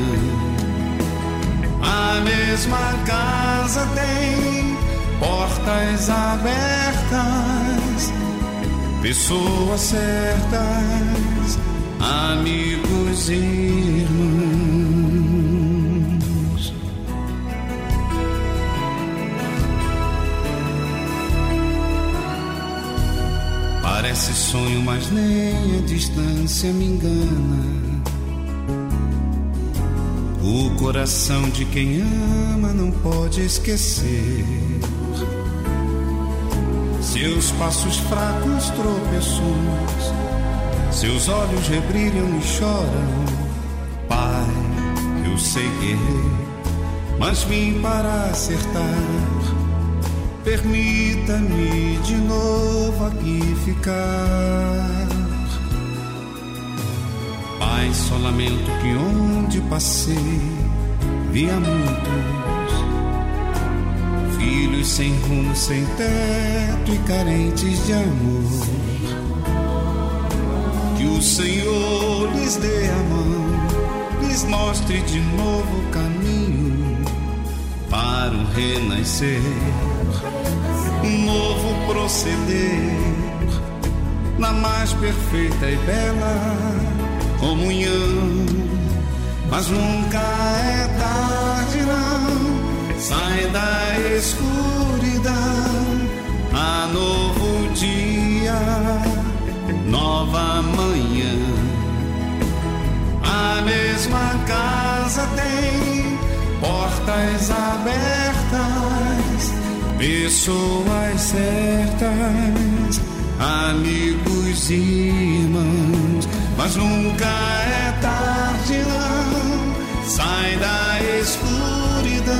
A mesma casa tem portas abertas, pessoas certas, amigos e irmãos. Parece sonho, mas nem a distância me engana. O coração de quem ama não pode esquecer. Seus passos fracos, tropeços, seus olhos rebrilham e choram. Pai, eu sei errei, mas vim para acertar. Permita-me de novo aqui ficar. Pai, só lamento que onde passei via muitos filhos sem rumo, sem teto e carentes de amor. Que o Senhor lhes dê a mão, lhes mostre de novo o caminho para um renascer, um novo proceder na mais perfeita e bela comunhão. Mas nunca é tarde, não. Sai da escuridão, há novo dia, nova manhã. A mesma casa tem portas abertas, pessoas certas, amigos e irmãos. Mas nunca é tarde, não. Sai da escuridão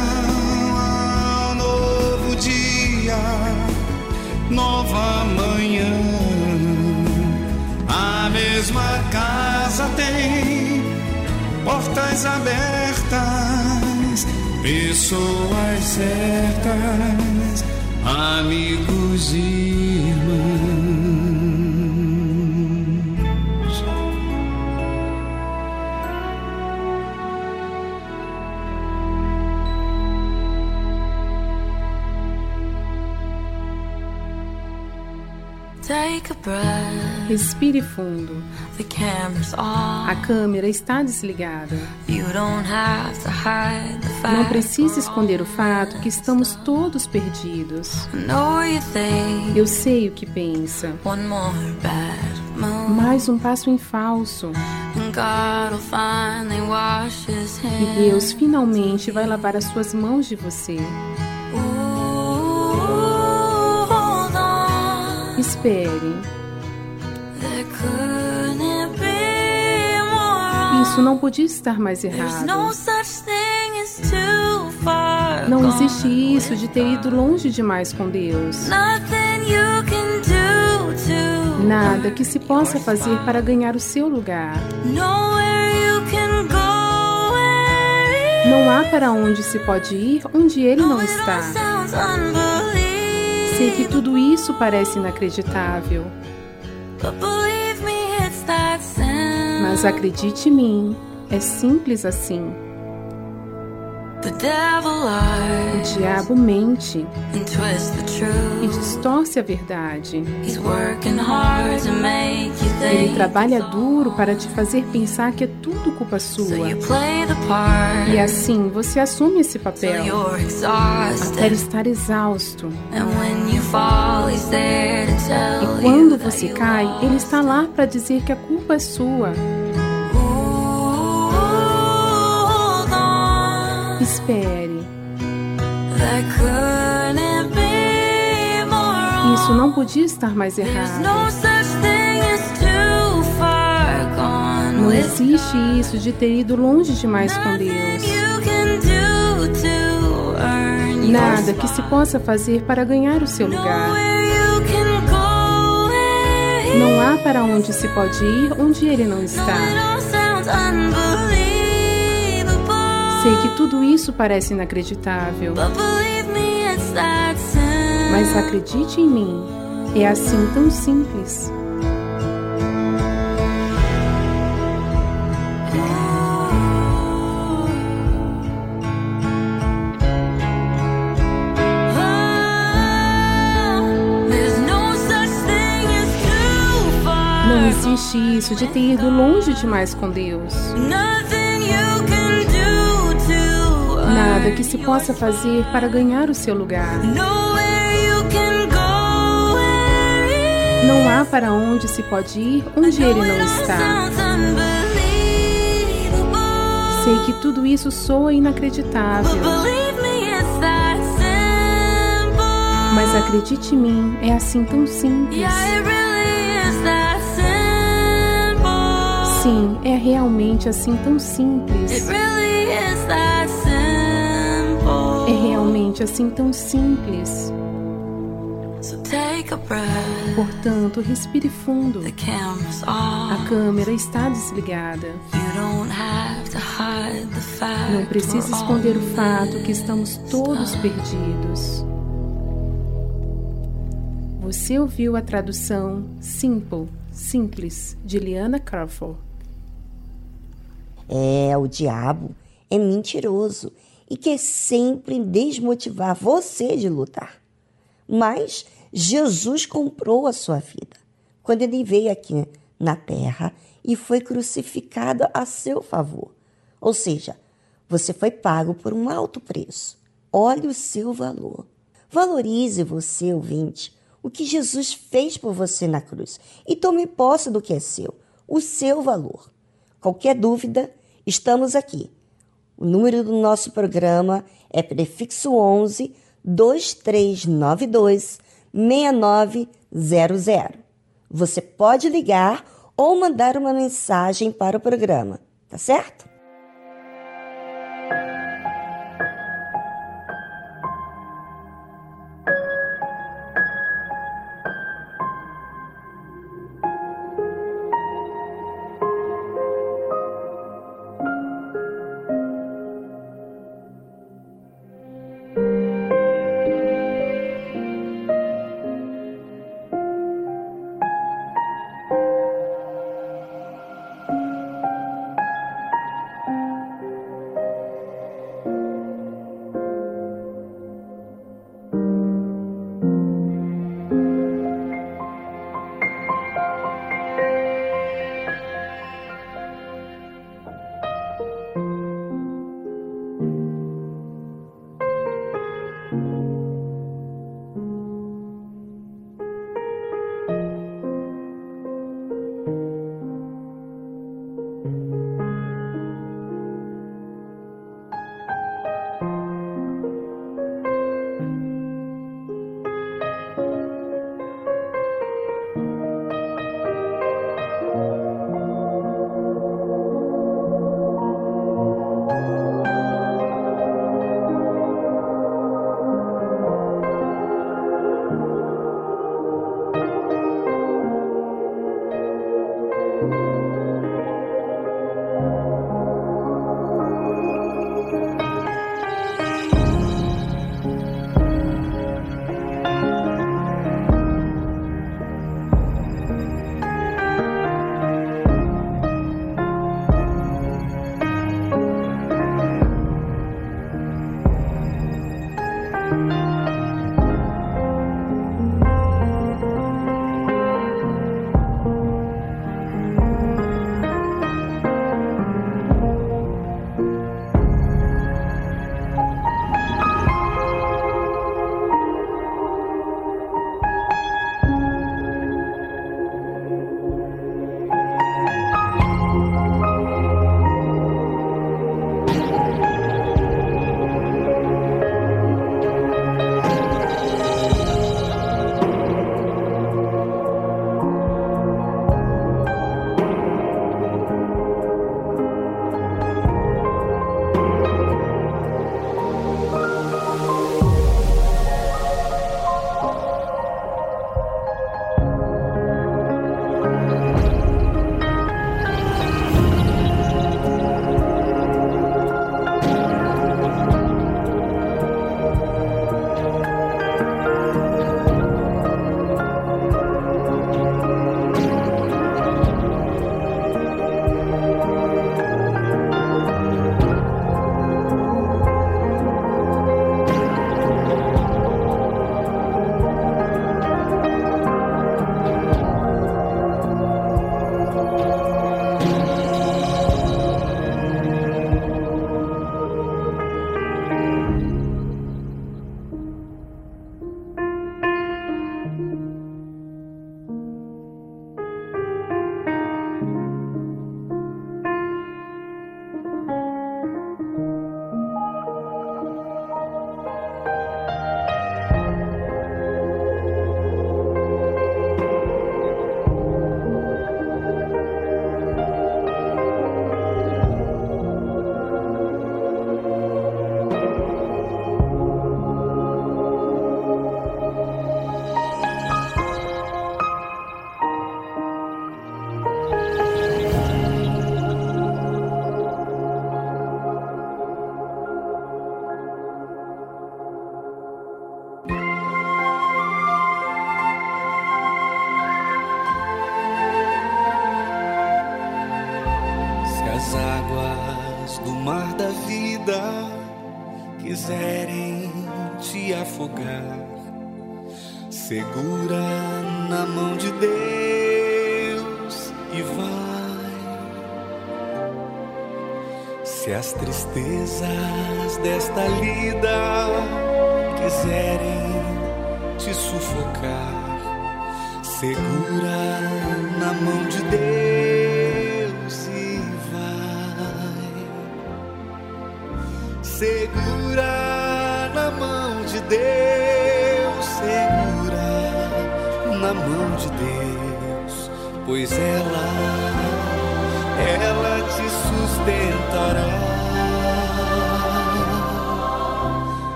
ao novo dia, nova manhã. A mesma casa tem portas abertas, pessoas certas, amigos e irmãos. Respire fundo. The camera's off. A câmera está desligada. Não precisa esconder o fato que estamos todos perdidos. Eu sei o que pensa. Mais um passo em falso. E. Deus finalmente vai lavar as suas mãos de você. Espere. Isso não podia estar mais errado. Não existe isso de ter ido longe demais com Deus. Nada que se possa fazer para ganhar o seu lugar. Não há para onde se pode ir onde Ele não está. Sei que tudo isso parece inacreditável, mas acredite em mim, é simples assim. O diabo mente e distorce a verdade. Ele trabalha duro para te fazer pensar que é tudo culpa sua. E assim você assume esse papel até estar exausto. E quando você cai, ele está lá para dizer que a culpa é sua. Espere. Isso não podia estar mais errado. Não existe isso de ter ido longe demais com Deus. Nada que se possa fazer para ganhar o seu lugar. Não há para onde se pode ir onde ele não está. Sei que tudo isso parece inacreditável. Mas acredite em mim, é assim tão simples. Não existe isso de ter ido longe demais com Deus. Nada que se possa fazer para ganhar o seu lugar. Não há para onde se pode ir onde ele não está. Sei que tudo isso soa inacreditável. Mas acredite em mim, é assim tão simples. Sim, é realmente assim tão simples. Assim tão simples. Portanto, respire fundo. A câmera está desligada. Não precisa esconder o fato que estamos todos perdidos. Você ouviu a tradução Simple, Simples, de Liana Crawford. É, o diabo é mentiroso e quer sempre desmotivar você de lutar. Mas Jesus comprou a sua vida quando ele veio aqui na terra e foi crucificado a seu favor. Ou seja, você foi pago por um alto preço. Olhe o seu valor. Valorize você, ouvinte, o que Jesus fez por você na cruz e tome posse do que é seu, o seu valor. Qualquer dúvida, estamos aqui. O número do nosso programa é prefixo 11 2392 6900. Você pode ligar ou mandar uma mensagem para o programa, tá certo?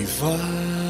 E vai.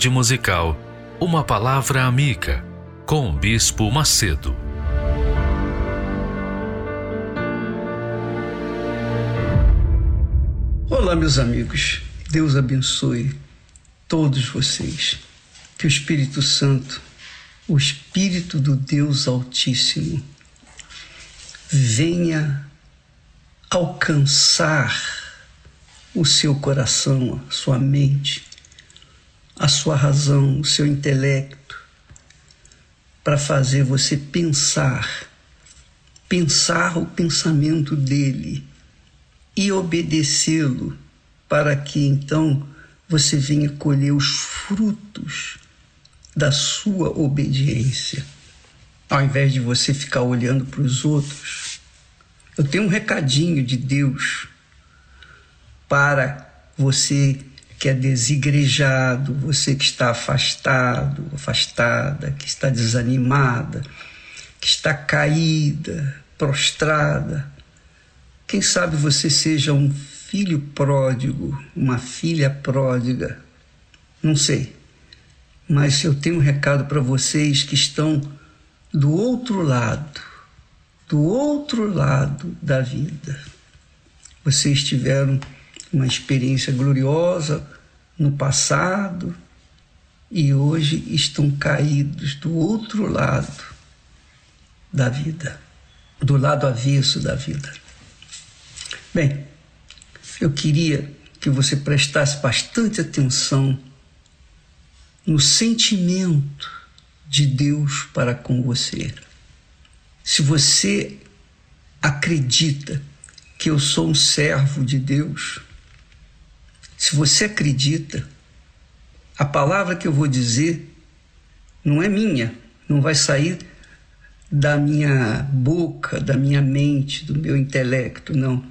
Tarde musical, uma palavra amiga com o Bispo Macedo. Olá, meus amigos. Deus abençoe todos vocês. Que o Espírito Santo, o Espírito do Deus Altíssimo, venha alcançar o seu coração, a sua mente, a sua razão, o seu intelecto, para fazer você pensar, pensar o pensamento dele e obedecê-lo, para que então você venha colher os frutos da sua obediência. Ao invés de você ficar olhando para os outros, eu tenho um recadinho de Deus para você que é desigrejado, você que está afastado, afastada, que está desanimada, que está caída, prostrada. Quem sabe você seja um filho pródigo, uma filha pródiga, não sei. Mas eu tenho um recado para vocês que estão do outro lado, do outro lado da vida. Vocês tiveram uma experiência gloriosa no passado e hoje estão caídos do outro lado da vida, do lado avesso da vida. Bem, eu queria que você prestasse bastante atenção no sentimento de Deus para com você. Se você acredita que eu sou um servo de Deus, se você acredita, a palavra que eu vou dizer não é minha, não vai sair da minha boca, da minha mente, do meu intelecto, não.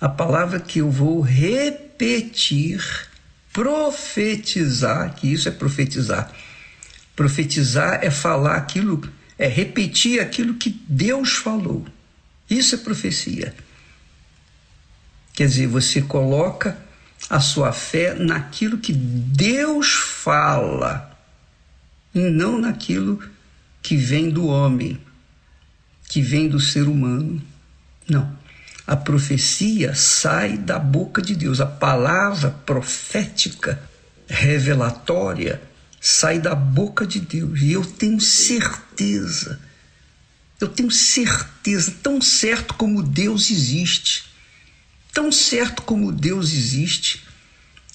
A palavra que eu vou repetir, profetizar, que isso é profetizar. Profetizar é falar aquilo, é repetir aquilo que Deus falou. Isso é profecia. Quer dizer, você coloca a sua fé naquilo que Deus fala e não naquilo que vem do homem, que vem do ser humano. Não. A profecia sai da boca de Deus. A palavra profética, revelatória, sai da boca de Deus. E eu tenho certeza, eu tenho certeza, tão certo como Deus existe, tão certo como Deus existe,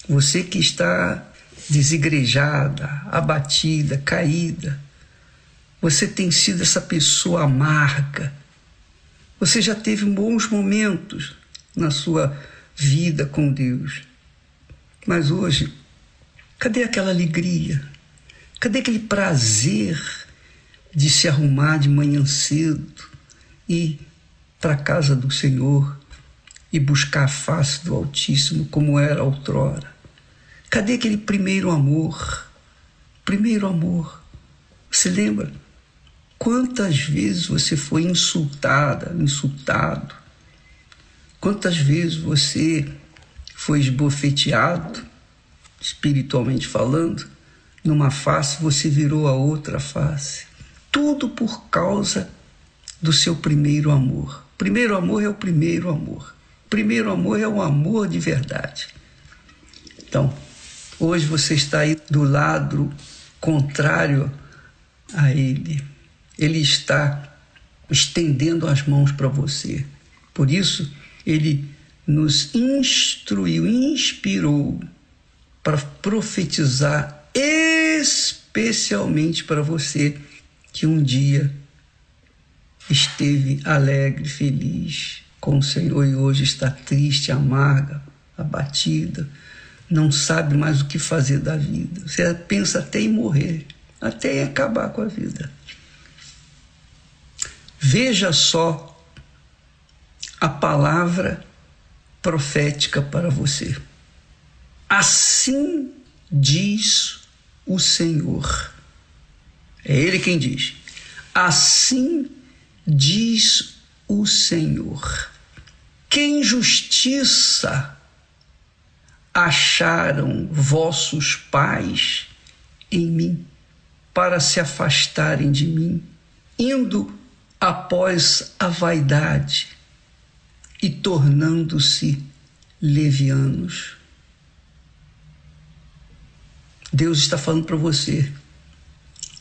você que está desigrejada, abatida, caída, você tem sido essa pessoa amarga. Você já teve bons momentos na sua vida com Deus. Mas hoje, cadê aquela alegria? Cadê aquele prazer de se arrumar de manhã cedo e para a casa do Senhor e buscar a face do Altíssimo como era outrora. Cadê aquele primeiro amor? Primeiro amor. Você lembra? Quantas vezes você foi insultada, insultado? Quantas vezes você foi esbofeteado, espiritualmente falando? Numa face você virou a outra face. Tudo por causa do seu primeiro amor. Primeiro amor é o primeiro amor. Primeiro amor é o amor de verdade. Então, hoje você está aí do lado contrário a ele. Ele está estendendo as mãos para você. Por isso, ele nos instruiu, inspirou para profetizar especialmente para você que um dia esteve alegre, feliz com o Senhor e hoje está triste, amarga, abatida, não sabe mais o que fazer da vida. Você pensa até em morrer, até em acabar com a vida. Veja só a palavra profética para você. Assim diz o Senhor. É Ele quem diz. Assim diz o Senhor. Que injustiça acharam vossos pais em mim para se afastarem de mim, indo após a vaidade e tornando-se levianos. Deus está falando para você.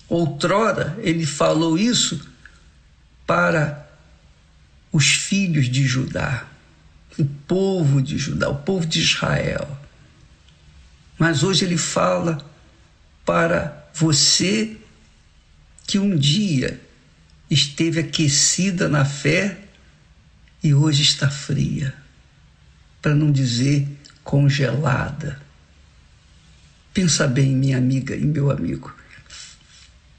Outrora ele falou isso para os filhos de Judá, o povo de Judá, o povo de Israel. Mas hoje ele fala para você que um dia esteve aquecida na fé e hoje está fria, para não dizer congelada. Pensa bem, minha amiga e meu amigo.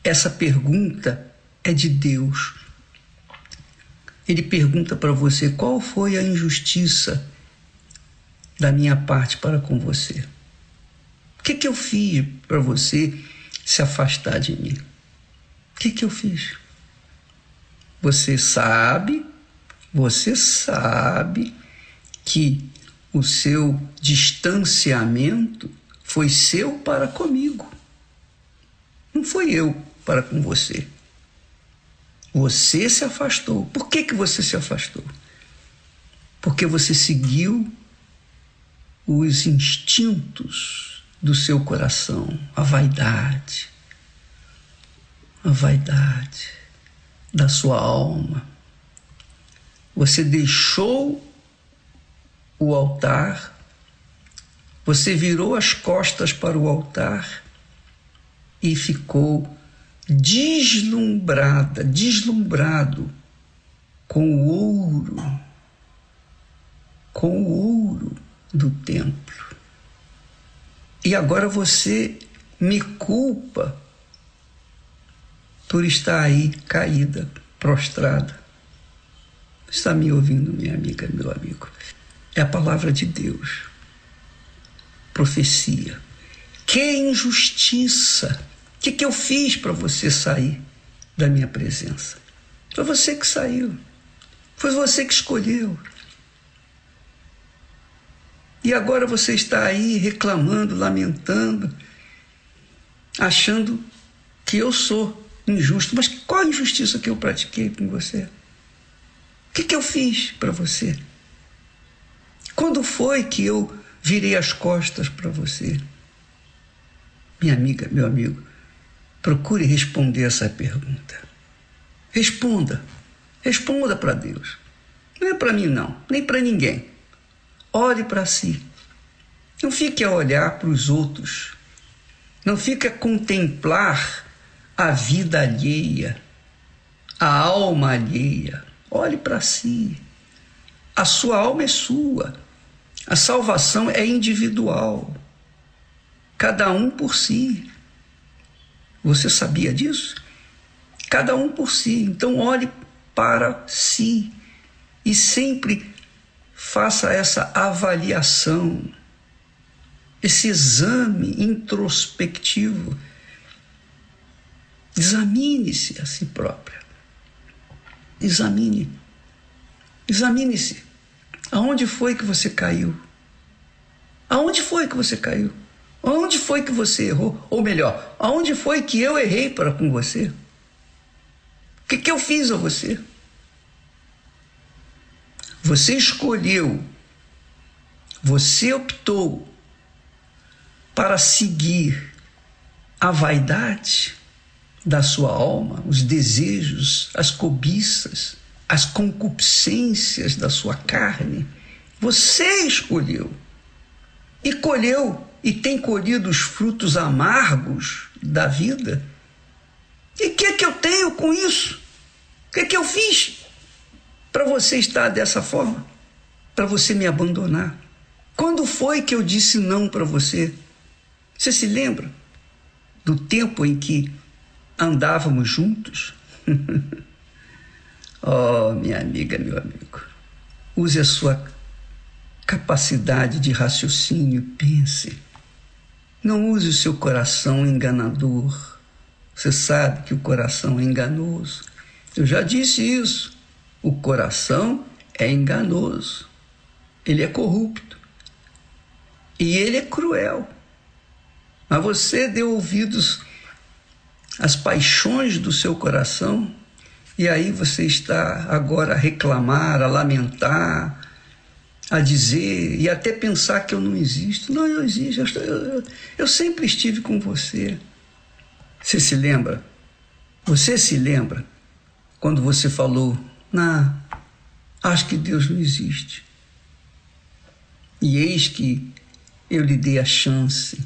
Essa pergunta é de Deus. Ele pergunta para você qual foi a injustiça da minha parte para com você. O que, que eu fiz para você se afastar de mim? O que, que eu fiz? Você sabe, você sabe que o seu distanciamento foi seu para comigo. Não foi eu para com você. Você se afastou. Por que, que você se afastou? Porque você seguiu os instintos do seu coração, a vaidade, a vaidade da sua alma. Você deixou o altar, você virou as costas para o altar e ficou deslumbrada, deslumbrado com o ouro, com o ouro do templo. E agora você me culpa por estar aí caída, prostrada. Está me ouvindo, minha amiga, meu amigo? É a palavra de Deus. Profecia. Que injustiça! O que, que eu fiz para você sair da minha presença? Foi você que saiu. Foi você que escolheu. E agora você está aí reclamando, lamentando, achando que eu sou injusto. Mas qual a injustiça que eu pratiquei com você? O que, que eu fiz para você? Quando foi que eu virei as costas para você? Minha amiga, meu amigo, procure responder essa pergunta. Responda. Responda para Deus. Não é para mim, não, nem para ninguém. Olhe para si. Não fique a olhar para os outros. Não fique a contemplar a vida alheia, a alma alheia. Olhe para si. A sua alma é sua. A salvação é individual. Cada um por si. Você sabia disso? Cada um por si. Então olhe para si. E sempre faça essa avaliação, esse exame introspectivo. Examine-se a si própria. Examine. Examine-se. Aonde foi que você caiu? Aonde foi que você caiu? Aonde foi que você errou? Ou melhor, aonde foi que eu errei para com você? O que, que eu fiz a você? Você escolheu, você optou para seguir a vaidade da sua alma, os desejos, as cobiças, as concupiscências da sua carne. Você escolheu e colheu e tem colhido os frutos amargos da vida. E o que, é que eu tenho com isso? O que, é que eu fiz para você estar dessa forma? Para você me abandonar? Quando foi que eu disse não para você? Você se lembra do tempo em que andávamos juntos? oh, minha amiga, meu amigo, use a sua capacidade de raciocínio, pense. Não use o seu coração enganador. Você sabe que o coração é enganoso. Eu já disse isso. O coração é enganoso. Ele é corrupto. E ele é cruel. Mas você deu ouvidos às paixões do seu coração e aí você está agora a reclamar, a lamentar, a dizer e até pensar que eu não existo. Não, eu existo. Eu, eu, eu sempre estive com você. Você se lembra? Você se lembra quando você falou: Não, acho que Deus não existe. E eis que eu lhe dei a chance.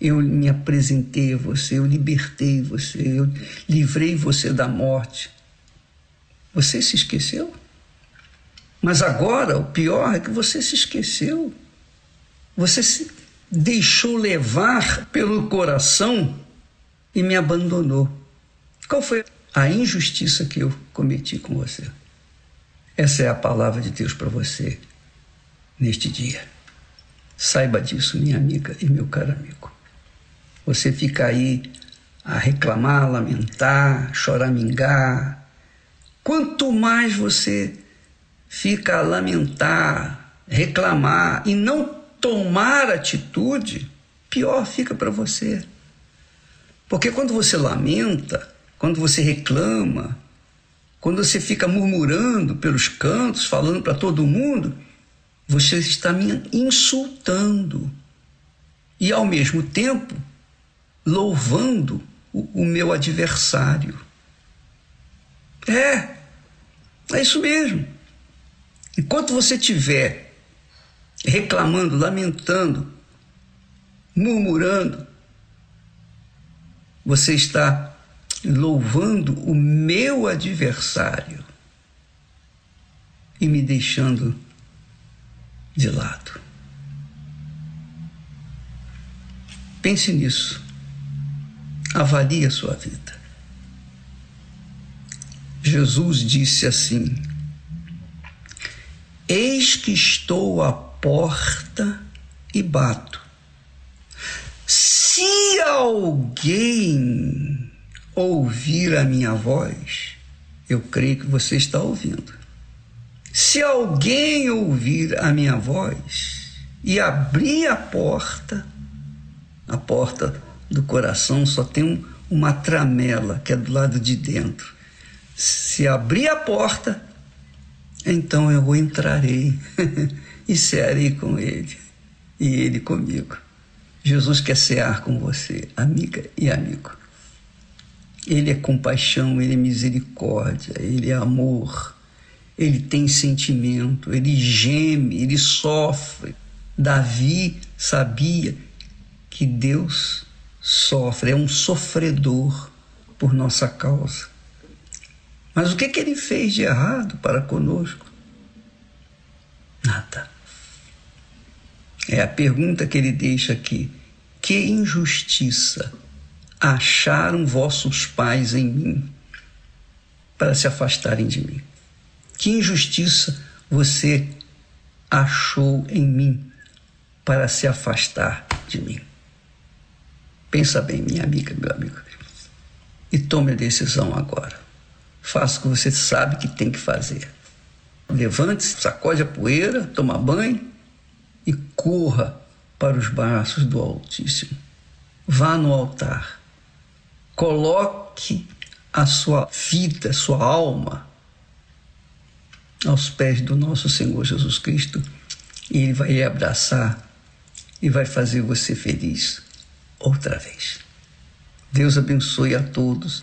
Eu me apresentei a você, eu libertei você, eu livrei você da morte. Você se esqueceu? Mas agora o pior é que você se esqueceu. Você se deixou levar pelo coração e me abandonou. Qual foi a injustiça que eu cometi com você? Essa é a palavra de Deus para você neste dia. Saiba disso, minha amiga e meu caro amigo. Você fica aí a reclamar, lamentar, choramingar. Quanto mais você fica a lamentar, reclamar e não tomar atitude, pior fica para você. Porque quando você lamenta, quando você reclama, quando você fica murmurando pelos cantos, falando para todo mundo, você está me insultando. E ao mesmo tempo, louvando o, o meu adversário. É, é isso mesmo. Enquanto você estiver reclamando, lamentando, murmurando, você está louvando o meu adversário e me deixando de lado. Pense nisso. Avalie a sua vida. Jesus disse assim: Eis que estou à porta e bato. Se alguém ouvir a minha voz, eu creio que você está ouvindo. Se alguém ouvir a minha voz e abrir a porta, a porta do coração só tem um, uma tramela que é do lado de dentro. Se abrir a porta, então eu entrarei e cearei com ele, e ele comigo. Jesus quer cear com você, amiga e amigo. Ele é compaixão, ele é misericórdia, ele é amor, ele tem sentimento, ele geme, ele sofre. Davi sabia que Deus sofre, é um sofredor por nossa causa. Mas o que, que ele fez de errado para conosco? Nada. É a pergunta que ele deixa aqui. Que injustiça acharam vossos pais em mim para se afastarem de mim? Que injustiça você achou em mim para se afastar de mim? Pensa bem, minha amiga, meu amigo, e tome a decisão agora. Faça o que você sabe que tem que fazer. Levante-se, sacode a poeira, toma banho e corra para os braços do Altíssimo. Vá no altar. Coloque a sua vida, a sua alma aos pés do nosso Senhor Jesus Cristo e Ele vai lhe abraçar e vai fazer você feliz outra vez. Deus abençoe a todos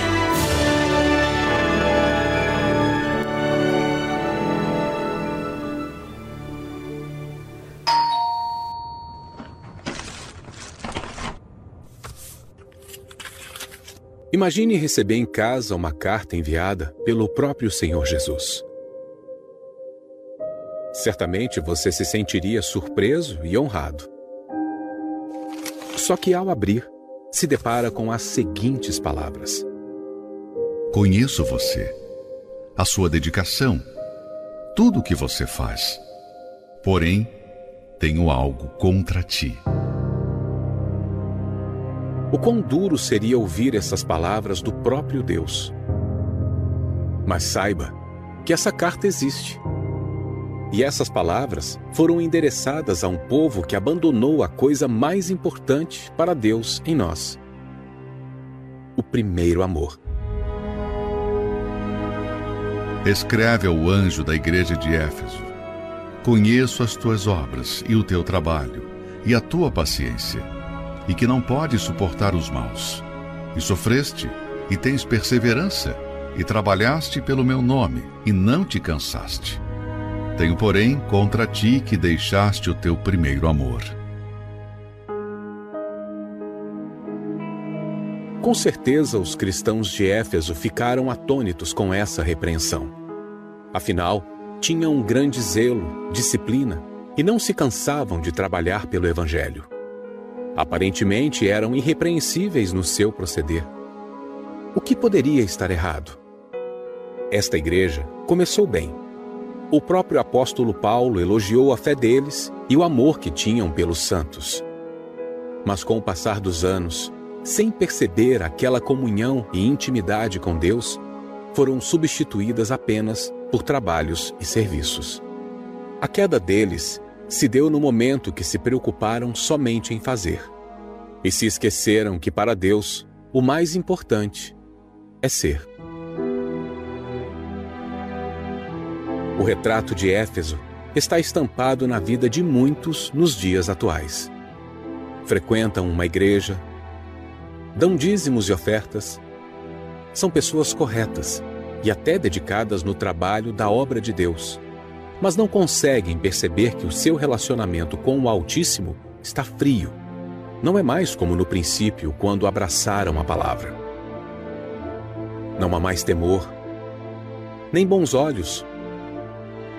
Imagine receber em casa uma carta enviada pelo próprio Senhor Jesus. Certamente você se sentiria surpreso e honrado. Só que ao abrir, se depara com as seguintes palavras: Conheço você, a sua dedicação, tudo o que você faz. Porém, tenho algo contra ti. O quão duro seria ouvir essas palavras do próprio Deus. Mas saiba que essa carta existe. E essas palavras foram endereçadas a um povo que abandonou a coisa mais importante para Deus em nós: o primeiro amor. Escreve ao anjo da igreja de Éfeso: Conheço as tuas obras e o teu trabalho, e a tua paciência e que não pode suportar os maus. E sofreste, e tens perseverança, e trabalhaste pelo meu nome, e não te cansaste. Tenho, porém, contra ti que deixaste o teu primeiro amor. Com certeza, os cristãos de Éfeso ficaram atônitos com essa repreensão. Afinal, tinham um grande zelo, disciplina e não se cansavam de trabalhar pelo Evangelho. Aparentemente eram irrepreensíveis no seu proceder. O que poderia estar errado? Esta igreja começou bem. O próprio apóstolo Paulo elogiou a fé deles e o amor que tinham pelos santos. Mas com o passar dos anos, sem perceber aquela comunhão e intimidade com Deus, foram substituídas apenas por trabalhos e serviços. A queda deles se deu no momento que se preocuparam somente em fazer. E se esqueceram que para Deus o mais importante é ser. O retrato de Éfeso está estampado na vida de muitos nos dias atuais. Frequentam uma igreja, dão dízimos e ofertas, são pessoas corretas e até dedicadas no trabalho da obra de Deus mas não conseguem perceber que o seu relacionamento com o Altíssimo está frio. Não é mais como no princípio, quando abraçaram a palavra. Não há mais temor, nem bons olhos.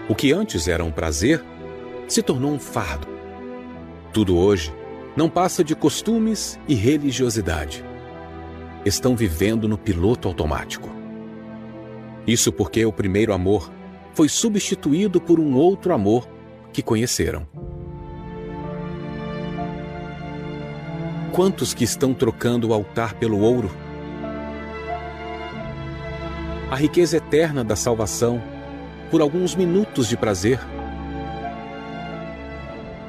O que antes era um prazer se tornou um fardo. Tudo hoje não passa de costumes e religiosidade. Estão vivendo no piloto automático. Isso porque o primeiro amor foi substituído por um outro amor que conheceram. Quantos que estão trocando o altar pelo ouro? A riqueza eterna da salvação por alguns minutos de prazer?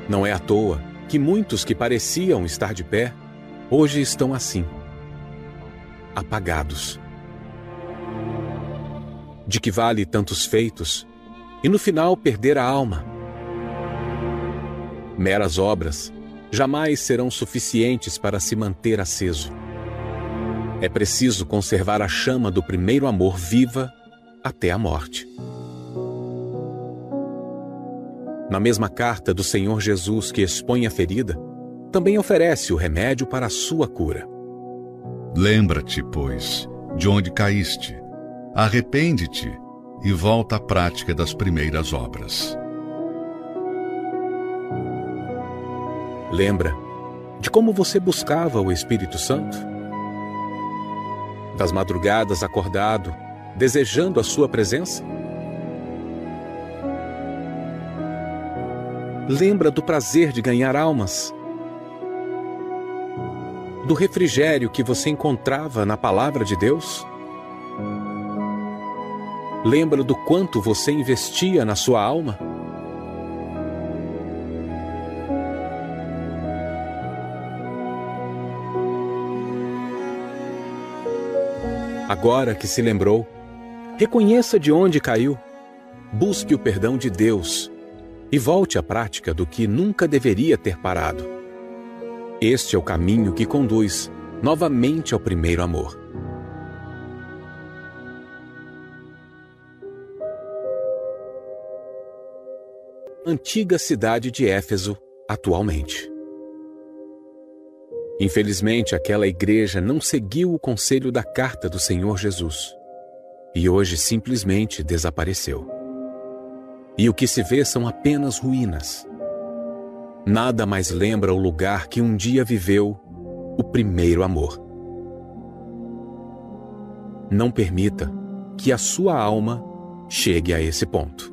Não é à toa que muitos que pareciam estar de pé hoje estão assim, apagados de que vale tantos feitos e no final perder a alma. Meras obras jamais serão suficientes para se manter aceso. É preciso conservar a chama do primeiro amor viva até a morte. Na mesma carta do Senhor Jesus que expõe a ferida, também oferece o remédio para a sua cura. Lembra-te, pois, de onde caíste Arrepende-te e volta à prática das primeiras obras. Lembra de como você buscava o Espírito Santo? Das madrugadas acordado, desejando a sua presença? Lembra do prazer de ganhar almas? Do refrigério que você encontrava na palavra de Deus? Lembra do quanto você investia na sua alma? Agora que se lembrou, reconheça de onde caiu, busque o perdão de Deus e volte à prática do que nunca deveria ter parado. Este é o caminho que conduz novamente ao primeiro amor. Antiga cidade de Éfeso, atualmente. Infelizmente, aquela igreja não seguiu o conselho da carta do Senhor Jesus e hoje simplesmente desapareceu. E o que se vê são apenas ruínas. Nada mais lembra o lugar que um dia viveu o primeiro amor. Não permita que a sua alma chegue a esse ponto.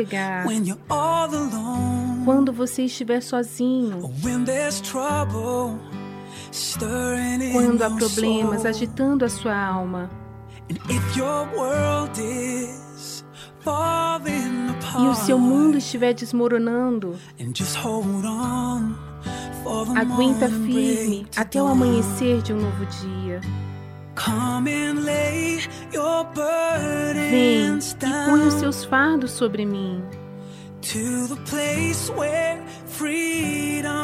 Chegar, quando você estiver sozinho, quando há problemas agitando a sua alma, e o seu mundo estiver desmoronando, aguenta firme até o amanhecer de um novo dia. Vem e põe os seus fardos sobre mim.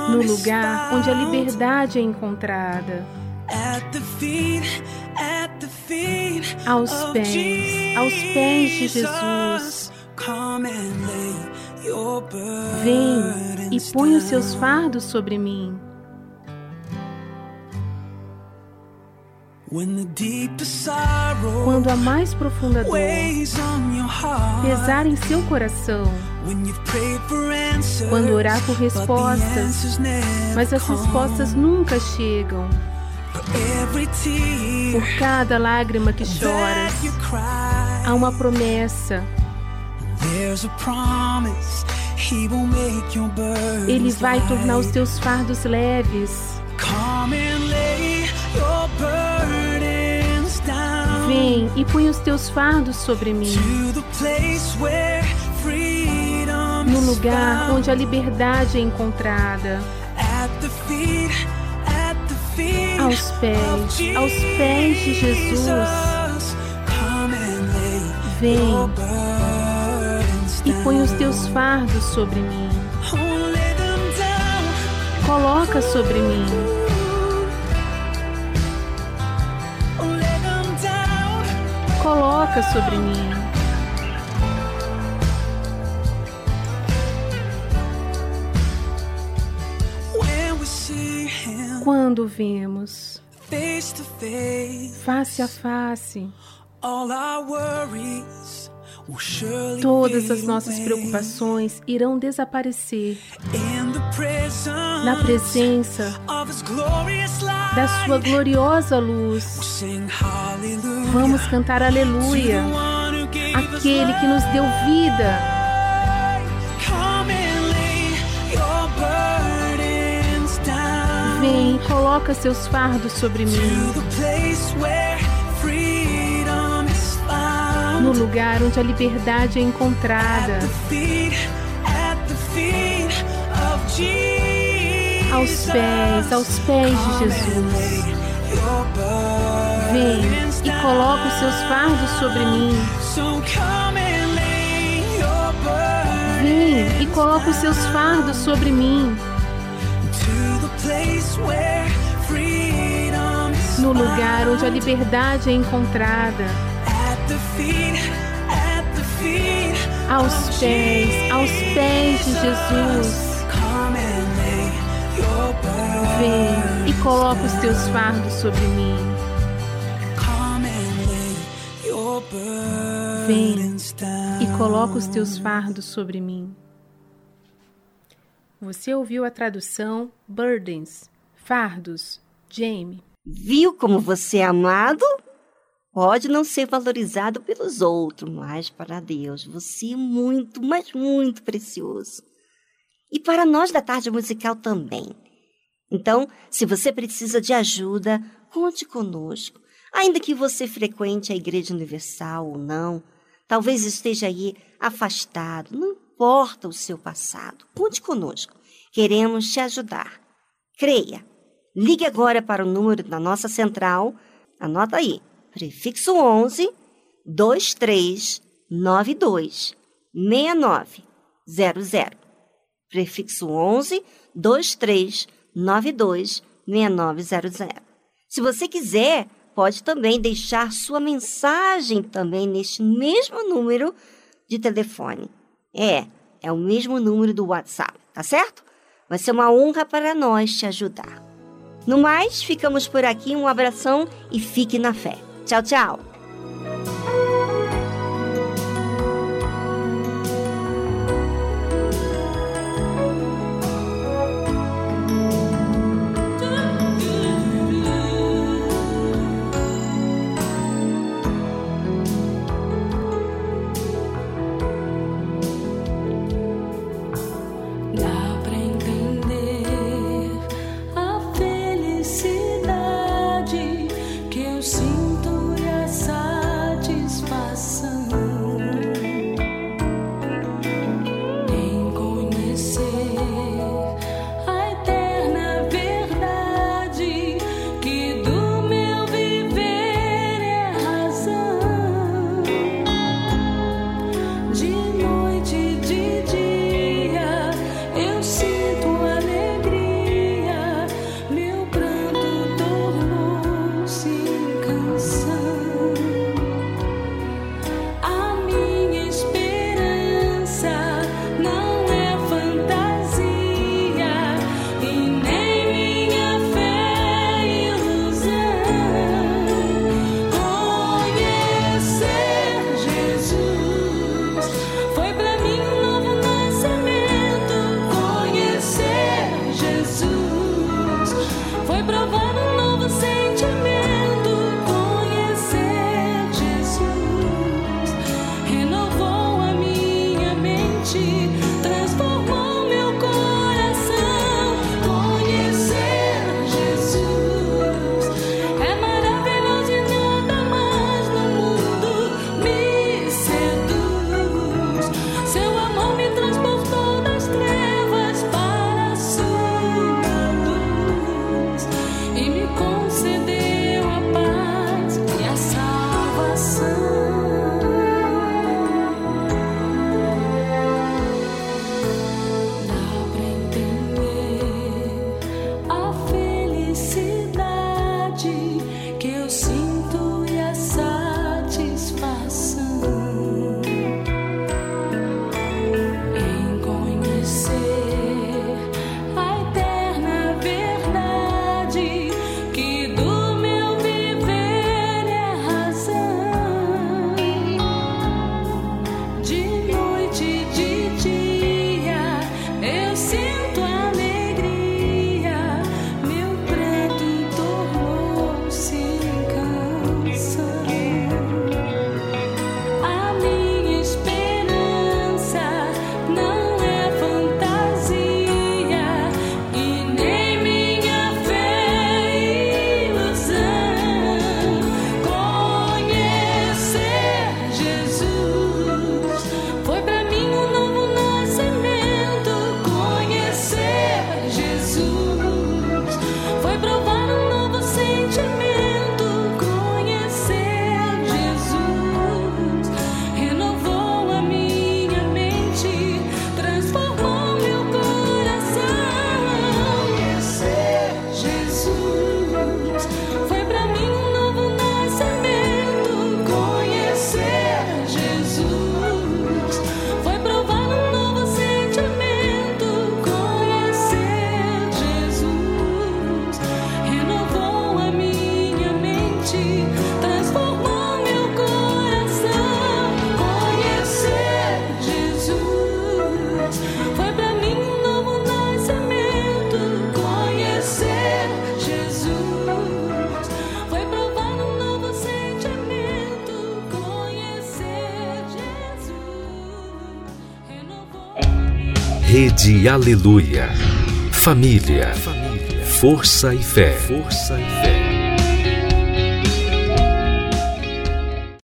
No lugar onde a liberdade é encontrada. Aos pés, aos pés de Jesus. Vem e põe os seus fardos sobre mim. Quando a mais profunda dor pesar em seu coração, quando orar por respostas, mas as respostas nunca chegam. Por cada lágrima que choras, há uma promessa. Ele vai tornar os teus fardos leves. Vem e põe os teus fardos sobre mim. No lugar onde a liberdade é encontrada. Aos pés, aos pés de Jesus. Vem e põe os teus fardos sobre mim. Coloca sobre mim. Coloca sobre mim. Quando vemos face a face, todas as nossas preocupações irão desaparecer na presença da Sua gloriosa luz. Vamos cantar aleluia, aquele que nos deu vida. Vem, coloca seus fardos sobre mim. No lugar onde a liberdade é encontrada. Aos pés, aos pés de Jesus. Vem e coloca os seus fardos sobre mim. Vem e coloca os seus fardos sobre mim. No lugar onde a liberdade é encontrada. Aos pés, aos pés de Jesus. Vem e coloca os teus fardos sobre mim. Vem e coloca os teus fardos sobre mim. Você ouviu a tradução Burdens, Fardos, Jamie. Viu como você é amado? Pode não ser valorizado pelos outros, mas para Deus você é muito, mas muito precioso. E para nós da tarde musical também. Então, se você precisa de ajuda, conte conosco. Ainda que você frequente a Igreja Universal ou não, talvez esteja aí afastado, não importa o seu passado, conte conosco. Queremos te ajudar. Creia. Ligue agora para o número da nossa central. Anota aí. Prefixo 11 2392 6900. Prefixo 11 2392 6900. Se você quiser, pode também deixar sua mensagem também neste mesmo número de telefone. É, é o mesmo número do WhatsApp, tá certo? Vai ser uma honra para nós te ajudar. No mais, ficamos por aqui. Um abração e fique na fé. Tchau, tchau. Aleluia. Família. Família. Força e fé. Força e fé.